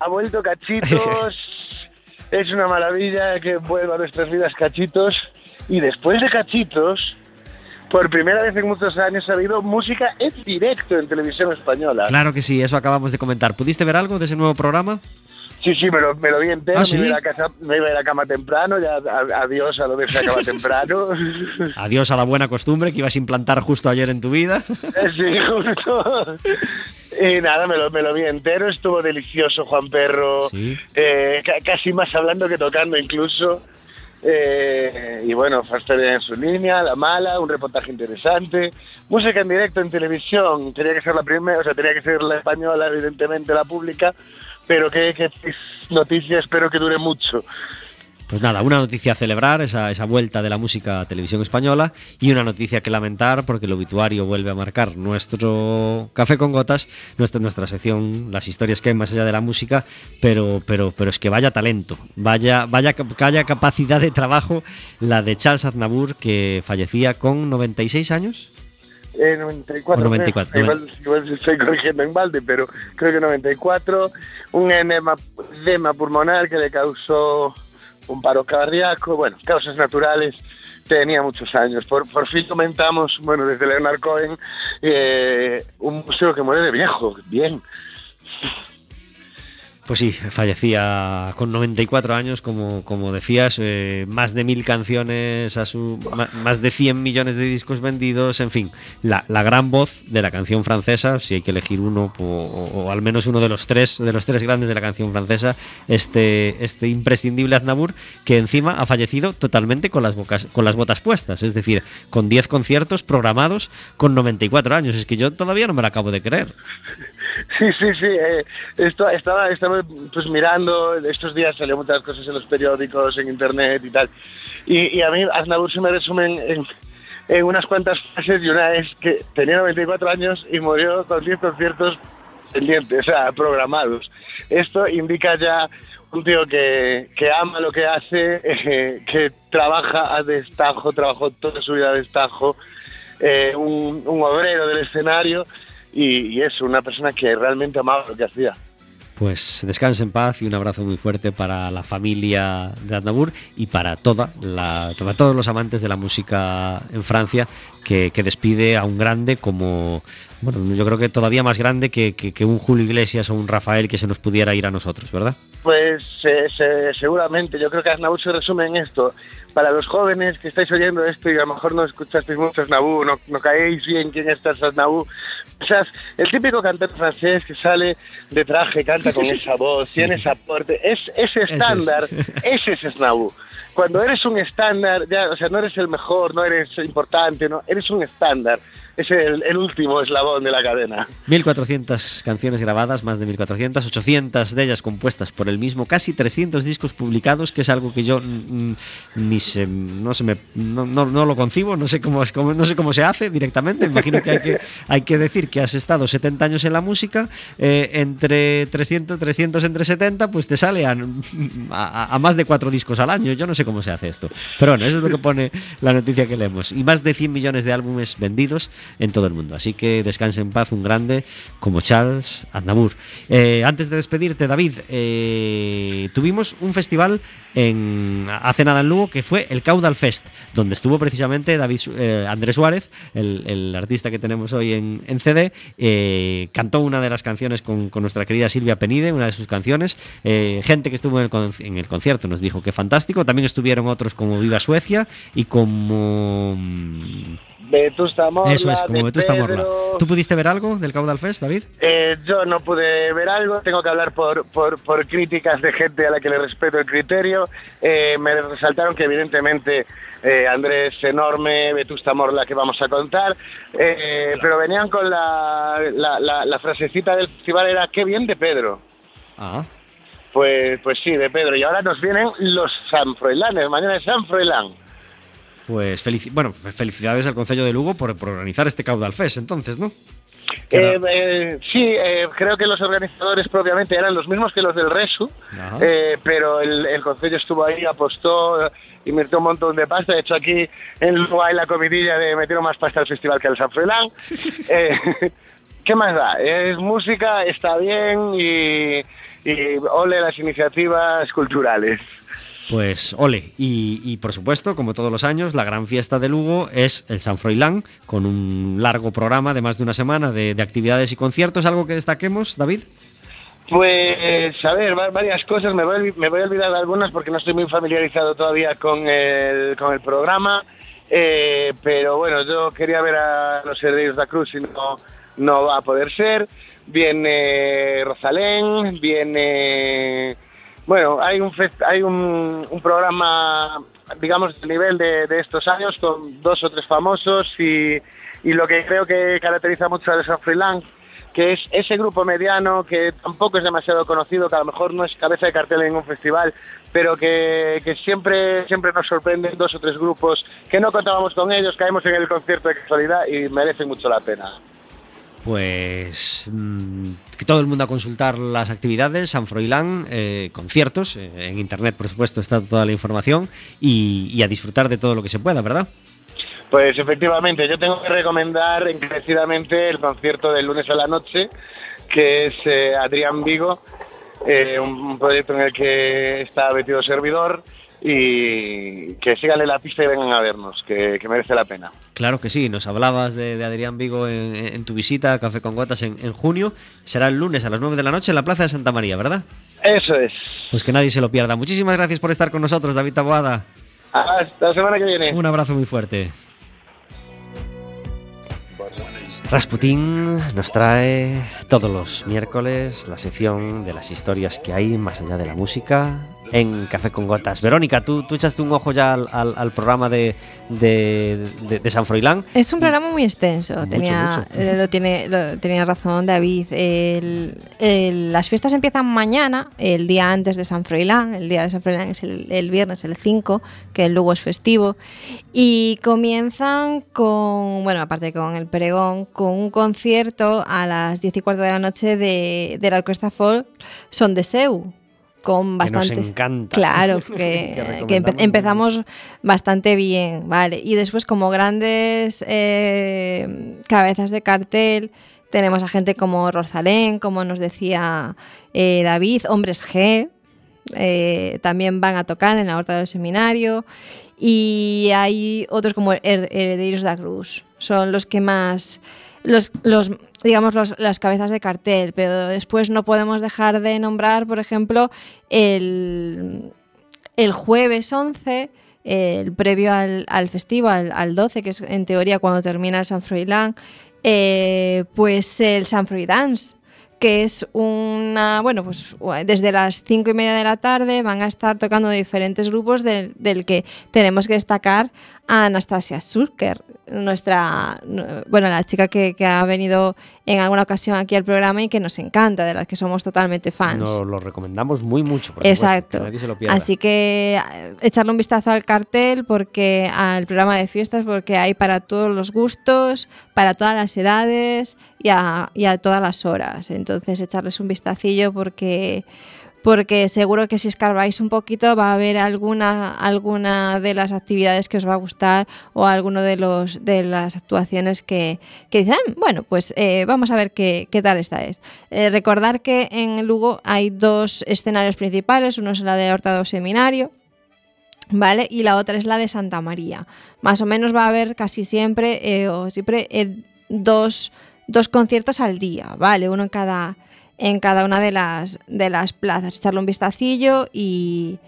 Ha vuelto Cachitos. es una maravilla que vuelva a nuestras vidas Cachitos. Y después de Cachitos, por primera vez en muchos años ha habido música en directo en televisión española. Claro que sí, eso acabamos de comentar. ¿Pudiste ver algo de ese nuevo programa? Sí, sí, me lo, me lo vi entero, ¿Ah, sí? me, iba a ir a casa, me iba a ir a cama temprano, ya adiós a lo de irse a cama temprano. Adiós a la buena costumbre que ibas a implantar justo ayer en tu vida. sí, justo. Y nada, me lo, me lo vi entero, estuvo delicioso Juan Perro, Sí. eh, ca- casi más hablando que tocando incluso. Eh, y bueno, Fasteria en su línea, La Mala, un reportaje interesante. Música en directo en televisión, tenía que ser la primera, o sea, tenía que ser la española, evidentemente la pública, pero que, que noticia espero que dure mucho. Pues nada, una noticia a celebrar, esa, esa vuelta de la música a televisión española, y una noticia que lamentar, porque el obituario vuelve a marcar nuestro café con gotas, nuestra, nuestra sección, las historias que hay más allá de la música, pero, pero, pero es que vaya talento, vaya, vaya, vaya capacidad de trabajo la de Charles Aznavour, que fallecía con 96 años. Eh, 94. O 94, creo. Igual, igual estoy corrigiendo en balde, pero creo que 94. Un enema, edema pulmonar que le causó un paro cardíaco. Bueno, causas naturales. Tenía muchos años. Por, fin comentamos, bueno, desde Leonard Cohen, eh, un museo que muere de viejo. Bien. Pues sí, fallecía con 94 años, como, como decías, eh, más de mil canciones, a su, más de 100 millones de discos vendidos, en fin, la, la gran voz de la canción francesa, si hay que elegir uno, o, al menos uno de los tres, de los tres grandes de la canción francesa, este, este imprescindible Aznavour, que encima ha fallecido totalmente con las, bocas, con las botas puestas, es decir, con 10 conciertos programados con 94 años. Es que yo todavía no me lo acabo de creer. Sí, sí, sí. eh, esto, estaba, estaba pues mirando, estos días salió muchas cosas en los periódicos, en internet y tal. Y, a mí Aznavour se me resume en, unas cuantas frases y una es que tenía 94 años y murió con 10 conciertos pendientes, o sea, programados. Esto indica ya un tío que, que ama lo que hace, que trabaja a destajo, trabajó toda su vida a destajo, eh, un obrero del escenario y, y eso, una persona que realmente amaba lo que hacía. Pues descanse en paz y un abrazo muy fuerte para la familia de Aznavour y para toda para todos los amantes de la música en Francia que, que despide a un grande como, bueno, yo creo que todavía más grande que- que un Julio Iglesias o un Rafael que se nos pudiera ir a nosotros, ¿verdad? Pues eh, se- seguramente, yo creo que Aznavour se resume en esto. Para los jóvenes que estáis oyendo esto y a lo mejor no escuchasteis mucho Aznavour, no, no caéis bien quién es Aznavour, quizás el típico cantante francés que sale de traje, canta con esa voz, Sí. tiene ese aporte, es ese es. estándar, ese es Aznavour. Cuando eres un estándar, ya, o sea, no eres el mejor, no eres importante, no, eres un estándar. Es el, el último eslabón de la cadena. 1400 canciones grabadas, más de 1400, 800 de ellas compuestas por el mismo, casi 300 discos publicados, que es algo que yo ni se, no, se me, no, no- no lo concibo, no sé cómo, es- cómo- no sé cómo se hace directamente. Me imagino que hay que, hay que decir que has estado 70 años en la música, eh, entre 300, 300 entre 70, pues te sale a, a- a más de cuatro discos al año. Yo no sé cómo se hace esto. Pero bueno, eso es lo que pone la noticia que leemos. Y más de 100 millones de álbumes vendidos en todo el mundo. Así que descanse en paz un grande como Charles Aznavour. Eh, antes de despedirte, David, eh, tuvimos un festival en, hace nada en Lugo que fue el Caudal Fest, donde estuvo precisamente David, eh, Andrés Suárez, el, artista que tenemos hoy en, CD, cantó una de las canciones con, nuestra querida Silvia Penide, una de sus canciones. Gente que estuvo en el, con- en el concierto nos dijo que fantástico. También estuvieron otros como Viva Suecia y como... Vetusta Morla. Eso es, como Vetusta Morla. ¿Tú pudiste ver algo del Caudal Fest, David? Eh, yo no pude ver algo, tengo que hablar por, por, por críticas de gente a la que le respeto el criterio. Eh, me resaltaron que evidentemente eh, Andrés enorme, Vetusta Morla que vamos a contar, eh, pero venían con la, la, la- la frasecita del festival era qué bien de Pedro. Ah. Pues, pues sí, de Pedro. Y ahora nos vienen los San mañana es San Froilán. Pues felici- bueno, fe- felicidades al Concello de Lugo por, por organizar este Caudal Fest, entonces, ¿no? Eh, eh, sí, eh, creo que los organizadores propiamente eran los mismos que los del Resu, pero el, el Concello estuvo ahí, apostó, invirtió un montón de pasta. De hecho, aquí en Lugo hay la comidilla de metieron más pasta al festival que al San Froilán. ¿Qué más da? Es música, está bien y, y ole las iniciativas culturales. Pues ole. Y, por supuesto, como todos los años, la gran fiesta de Lugo es el San Froilán, con un largo programa de más de una semana de, de actividades y conciertos. ¿Algo que destaquemos, David? Pues, a ver, va- varias cosas. Me voy, me voy a olvidar de algunas porque no estoy muy familiarizado todavía con el, con el programa. Eh, pero bueno, yo quería ver a los herederos de la Cruz y no, no va a poder ser. Viene Rosalén, viene... Bueno, hay un, hay un, programa, digamos, de nivel de, estos años con dos o tres famosos y, lo que creo que caracteriza mucho a San Freelán que es ese grupo mediano que tampoco es demasiado conocido, que a lo mejor no es cabeza de cartel en un festival, pero que, que siempre, siempre nos sorprenden dos o tres grupos que no contábamos con ellos, caemos en el concierto de casualidad y merece mucho la pena. Pues mm, que todo el mundo a consultar las actividades, San Froilán, eh, conciertos, eh, en internet por supuesto está toda la información y, a disfrutar de todo lo que se pueda, ¿verdad? Pues efectivamente, yo tengo que recomendar encarecidamente el concierto del lunes a la noche, que es eh, Adrián Vigo, un proyecto en el que está metido servidor y que síganle la pista y vengan a vernos, que, que merece la pena. Claro que sí, nos hablabas de, de Adrián Vigo en, en tu visita a Café con Gotas en, en junio. Será el lunes a las 9 de la noche en la Plaza de Santa María, ¿verdad? Eso es. Pues que nadie se lo pierda. Muchísimas gracias por estar con nosotros, David Taboada. Hasta la semana que viene. Un abrazo muy fuerte. Rasputín nos trae todos los miércoles la sección de las historias que hay más allá de la música en Café con Gotas. Verónica, ¿tú, tú echaste un ojo ya al, al- al programa de, de, de- de San Froilán? Es un programa muy extenso, Mucho, tenía, mucho. eh, Lo tiene, lo- tenía razón David. El- el- las fiestas empiezan mañana, el día antes de San Froilán. El día de San Froilán es el, el viernes, el 5, que luego es festivo. Y comienzan con, bueno, aparte con el pregón, con un concierto a las 10 y cuarto de la noche de, de la Orquesta Folk Son de Seu. Con Que nos bastante. encanta. Claro, Que empe- empezamos bastante bien, ¿vale? Y después, como grandes eh, cabezas de cartel, tenemos a gente como Rosalén, como nos decía eh, David, Hombres G, eh, también van a tocar en la Horta del Seminario. Y hay otros como Her- Herederos de la Cruz. Son los que más. Los, los digamos, los- las cabezas de cartel. Pero después no podemos dejar de nombrar, por ejemplo, el, el jueves 11. El previo al, al festival, al 12, que es en teoría cuando termina el San Froilán, eh, pues el San Dance que es una, bueno, pues desde las cinco y media de la tarde van a estar tocando diferentes grupos del, del que tenemos que destacar a Anastasia Surker, nuestra, bueno, la chica que, que, ha venido en alguna ocasión aquí al programa y que nos encanta, de las que somos totalmente fans. Nos lo recomendamos muy mucho. Por Exacto. Supuesto, que se lo. Así que eh, echarle un vistazo al cartel, porque al programa de fiestas, porque hay para todos los gustos, para todas las edades y a, todas las horas. Entonces echarles un vistacillo porque porque seguro que si escarbáis un poquito va a haber alguna, alguna de las actividades que os va a gustar o alguno de, los, de las actuaciones que, que dicen, bueno, pues eh, vamos a ver qué, qué tal esta es. Eh, recordar que en Lugo hay dos escenarios principales, uno es la de Horta do Seminario, ¿vale? Y la otra es la de Santa María. Más o menos va a haber casi siempre, eh, o siempre eh, dos, dos conciertos al día, ¿vale? Uno en cada en cada una de las, de las plazas, echarle un vistacillo y,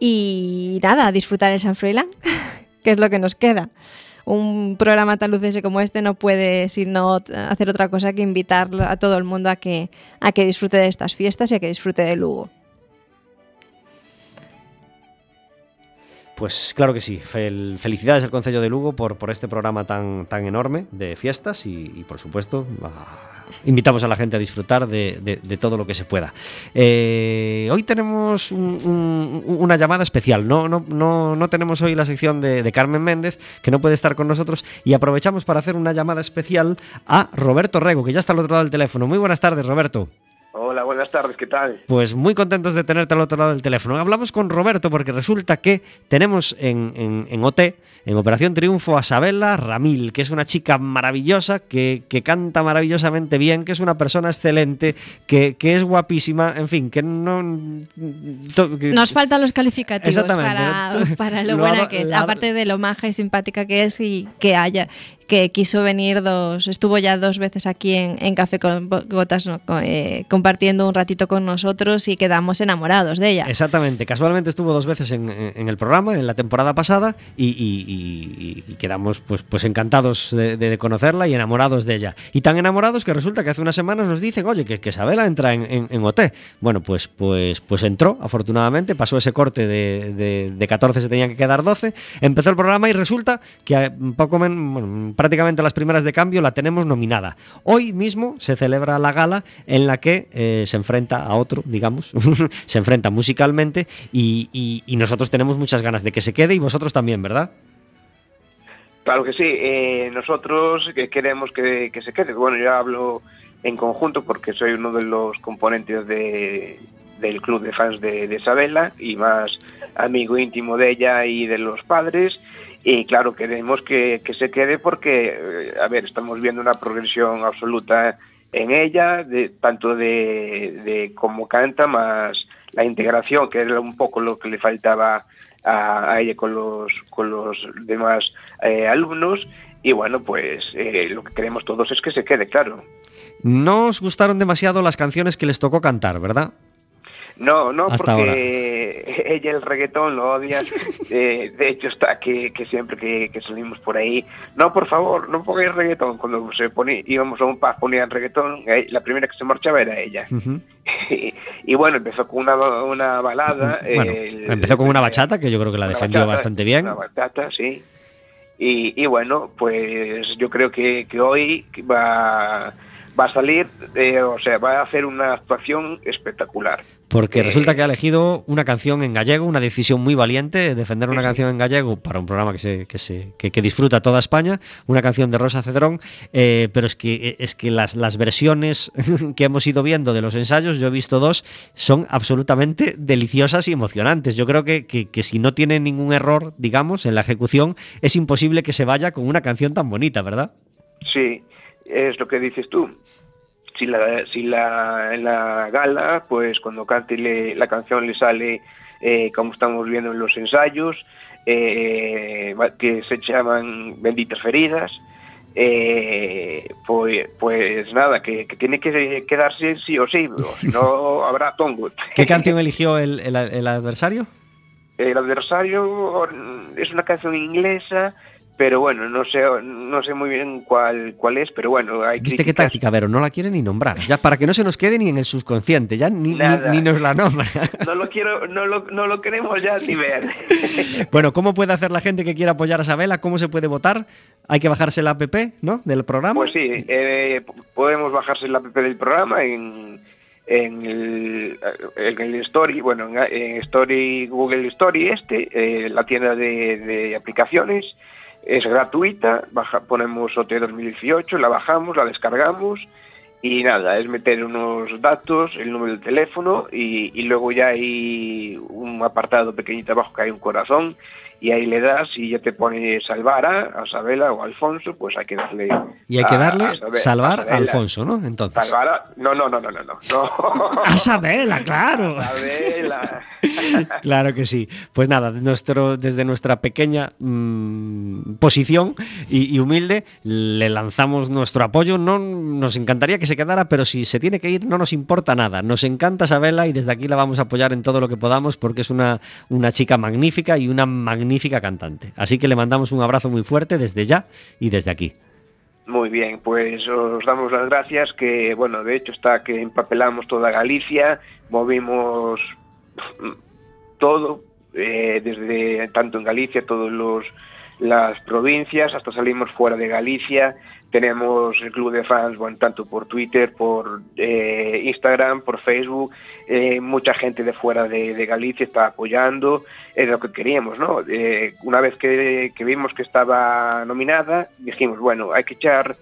y nada, disfrutar el San Froilán, que es lo que nos queda. un programa tan lucese como este no puede sino hacer otra cosa que invitar a todo el mundo a que, a que disfrute de estas fiestas y a que disfrute de Lugo. Pues claro que sí. Fel- felicidades al Concello de Lugo por, por este programa tan, tan enorme de fiestas y, por supuesto, invitamos a la gente a disfrutar de, todo lo que se pueda. Eh, hoy tenemos un- un- una llamada especial. No, no, no, no tenemos hoy la sección de, de Carmen Méndez, que no puede estar con nosotros, y aprovechamos para hacer una llamada especial a Roberto Rego, que ya está al otro lado del teléfono. Muy buenas tardes, Roberto. Buenas tardes, ¿qué tal? Pues muy contentos de tenerte al otro lado del teléfono. Hablamos con Roberto porque resulta que tenemos en, en- en OT, en Operación Triunfo, a Sabela Ramil, que es una chica maravillosa, que, que canta maravillosamente bien, que es una persona excelente, que, que es guapísima, en fin, que no... to- que- Nos faltan los calificativos para, para lo, Lo buena que es, la- aparte de lo maja y simpática que es y que haya que quiso venir dos, estuvo ya dos veces aquí en, en Café con Gotas ¿no? Eh, compartiendo un ratito con nosotros y quedamos enamorados de ella. Exactamente, casualmente estuvo dos veces en, en el programa en la temporada pasada y, y- quedamos pues, pues encantados de, conocerla y enamorados de ella. Y tan enamorados que resulta que hace unas semanas nos dicen, oye, que, que Isabela entra en, en, OT. Bueno, pues, pues, pues entró, afortunadamente, pasó ese corte de, de, de 14, se tenían que quedar 12, empezó el programa y resulta que a poco men- bueno, prácticamente las primeras de cambio la tenemos nominada. Hoy mismo se celebra la gala en la que eh, se enfrenta a otro, digamos, se enfrenta musicalmente y, nosotros tenemos muchas ganas de que se quede y vosotros también, ¿verdad? Claro que sí, eh, nosotros que queremos que, se quede. Bueno, yo hablo en conjunto porque soy uno de los componentes de- del club de fans de, de Isabela y más amigo íntimo de ella y de los padres. Y claro, queremos que, que se quede porque, eh, a ver, estamos viendo una progresión absoluta en ella, de, tanto de, de cómo canta, más la integración, que era un poco lo que le faltaba a, a ella con los, con los demás eh, alumnos. Y bueno, pues eh, lo que queremos todos es que se quede, claro. No os gustaron demasiado las canciones que les tocó cantar, ¿verdad? No, no, Hasta porque ella el reggaetón lo odia. Eh, de hecho está que, que siempre que, que salimos por ahí, no, por favor, no pongáis reggaetón. Cuando se ponía, íbamos a un pub, ponían reggaetón, eh, la primera que se marchaba era ella. Y, y bueno, empezó con una, una balada. Bueno, el- empezó con una bachata que yo creo que la defendió bachata, bastante bien. Una bachata, sí. Y, y bueno, pues yo creo que, que hoy va, va a salir, eh, o sea, va a hacer una actuación espectacular. Porque Eh, resulta que ha elegido una canción en gallego, una decisión muy valiente, defender una canción en gallego para un programa que se, que se que, que disfruta toda España, una canción de Rosa Cedrón, eh, pero es que es que las, las versiones que hemos ido viendo de los ensayos, yo he visto dos, son absolutamente deliciosas y emocionantes. Yo creo que, que, que si no tiene ningún error, digamos, en la ejecución, es imposible que se vaya con una canción tan bonita, ¿verdad? Sí, es lo que dices tú. Si la, si la, en la gala, pues cuando cante le- la canción le sale eh, como estamos viendo en los ensayos, eh, que se llaman Benditas Feridas, eh, pues, pues nada, que, que tiene que quedarse sí o sí, o si no habrá tongo. ¿Qué canción eligió el, el- el adversario? El adversario es una canción inglesa, pero bueno, no sé, no sé muy bien cuál, cuál es, pero bueno, hay ¿Viste qué táctica, Vero? No la quiere ni nombrar. Ya para que no se nos quede ni en el subconsciente, ya ni, ni- ni nos la nombra. No lo quiero, no lo, no lo queremos ya ni ver. bueno, ¿cómo puede hacer la gente que quiera apoyar a Sabela? ¿Cómo se puede votar? Hay que bajarse la app, ¿no? Del programa. Pues sí, eh, podemos bajarse la app del programa en, en, el, en el Story, bueno, en, en Story, Google Story este, eh, la tienda de, de aplicaciones, es gratuita, baja, ponemos OT 2018, la bajamos, la descargamos y nada, es meter unos datos, el número de teléfono y, y luego ya hay un apartado pequeñito abajo que hay un corazón y ahí le das y ya te pone salvar a, a Sabela o a Alfonso, pues hay que darle... y hay que darle a salvar a. Alfonso, ¿no? Entonces. Salvar a... No, no, no, no, no, no. A Sabela, claro. Sabela. Claro que sí. Pues nada, nuestro, desde nuestra pequeña mm, posición y, y humilde le lanzamos nuestro apoyo. No nos encantaría que se quedara, pero si se tiene que ir no nos importa nada. Nos encanta Sabela y desde aquí la vamos a apoyar en todo lo que podamos porque es una, una chica magnífica y una magnífica magnífica cantante. Así que le mandamos un abrazo muy fuerte desde ya y desde aquí. Muy bien, pues os damos las gracias que, bueno, de hecho está que empapelamos toda Galicia, movimos todo, eh, desde tanto en Galicia, todos los las provincias, hasta salimos fuera de Galicia, tenemos el club de fans, bueno, tanto por Twitter, por eh, Instagram, por Facebook, eh, mucha gente de fuera de, Galicia está apoyando, es lo que queríamos, ¿no? Eh, una vez que, vimos que estaba nominada, dijimos, bueno, hay que echar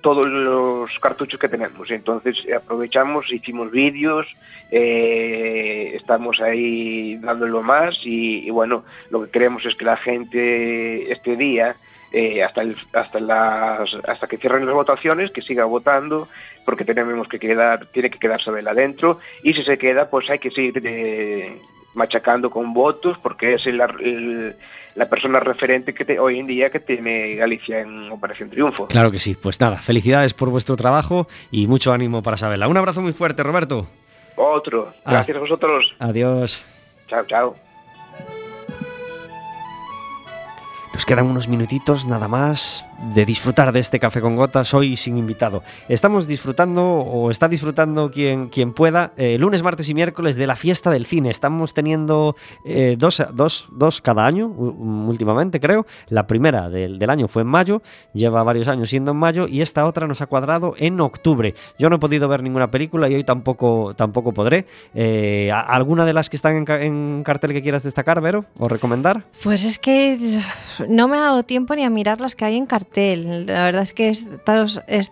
todos los cartuchos que tenemos. Entonces aprovechamos, hicimos vídeos, estamos ahí dándolo más y, bueno, lo que queremos es que la gente este día, eh, hasta, el, hasta, las, hasta que cierren las votaciones, que siga votando, porque tenemos que quedar, tiene que quedarse Sabela adentro y si se queda, pues hay que seguir eh, machacando con votos, porque es el, el la persona referente que te, hoy en día que tiene Galicia en Operación Triunfo. Claro que sí, pues nada, felicidades por vuestro trabajo y mucho ánimo para Sabela. Un abrazo muy fuerte, Roberto. Otro, gracias Hasta. a vosotros. Adiós. Chao, chao. Nos quedan unos minutitos nada más de disfrutar de este café con gotas hoy sin invitado. Estamos disfrutando o está disfrutando quien, quien pueda eh, lunes, martes y miércoles de la fiesta del cine. Estamos teniendo eh, dos, dos, dos, cada año últimamente creo. La primera del, año fue en mayo, lleva varios años siendo en mayo y esta otra nos ha cuadrado en octubre. Yo no he podido ver ninguna película y hoy tampoco, tampoco podré. Eh, ¿Alguna de las que están en, en cartel que quieras destacar, Vero, o recomendar? Pues es que no me ha dado tiempo ni a mirar las que hay en cartel. La verdad es que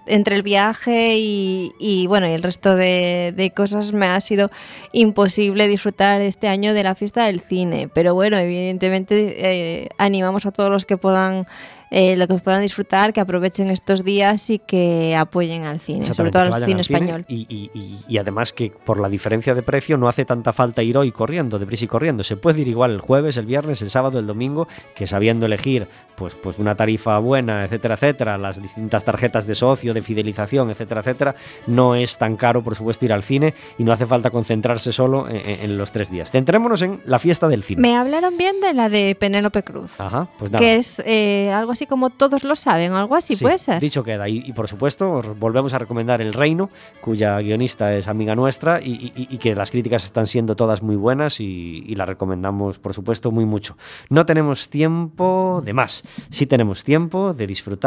entre el viaje y, bueno, el resto de, de, cosas me ha sido imposible disfrutar este año de la fiesta del cine. Pero bueno, evidentemente eh, animamos a todos los que puedan eh, lo que puedan disfrutar, que aprovechen estos días y que apoyen al cine, sobre todo al cine al español. Cine y, y, y, además que por la diferencia de precio no hace tanta falta ir hoy corriendo, deprisa y corriendo. Se puede ir igual el jueves, el viernes, el sábado, el domingo, que sabiendo elegir pues, pues una tarifa buena, etcétera, etcétera, las distintas tarjetas de socio, de fidelización, etcétera, etcétera, no es tan caro, por supuesto, ir al cine y no hace falta concentrarse solo en, en los tres días. Centrémonos en la fiesta del cine. Me hablaron bien de la de Penélope Cruz, Ajá, pues nada. que es eh, algo así como todos lo saben, algo así sí, puede ser. Dicho queda. Y, y, por supuesto, volvemos a recomendar El Reino, cuya guionista es amiga nuestra y, y, y que las críticas están siendo todas muy buenas y, la recomendamos, por supuesto, muy mucho. No tenemos tiempo de más, sí tenemos tiempo de disfrutar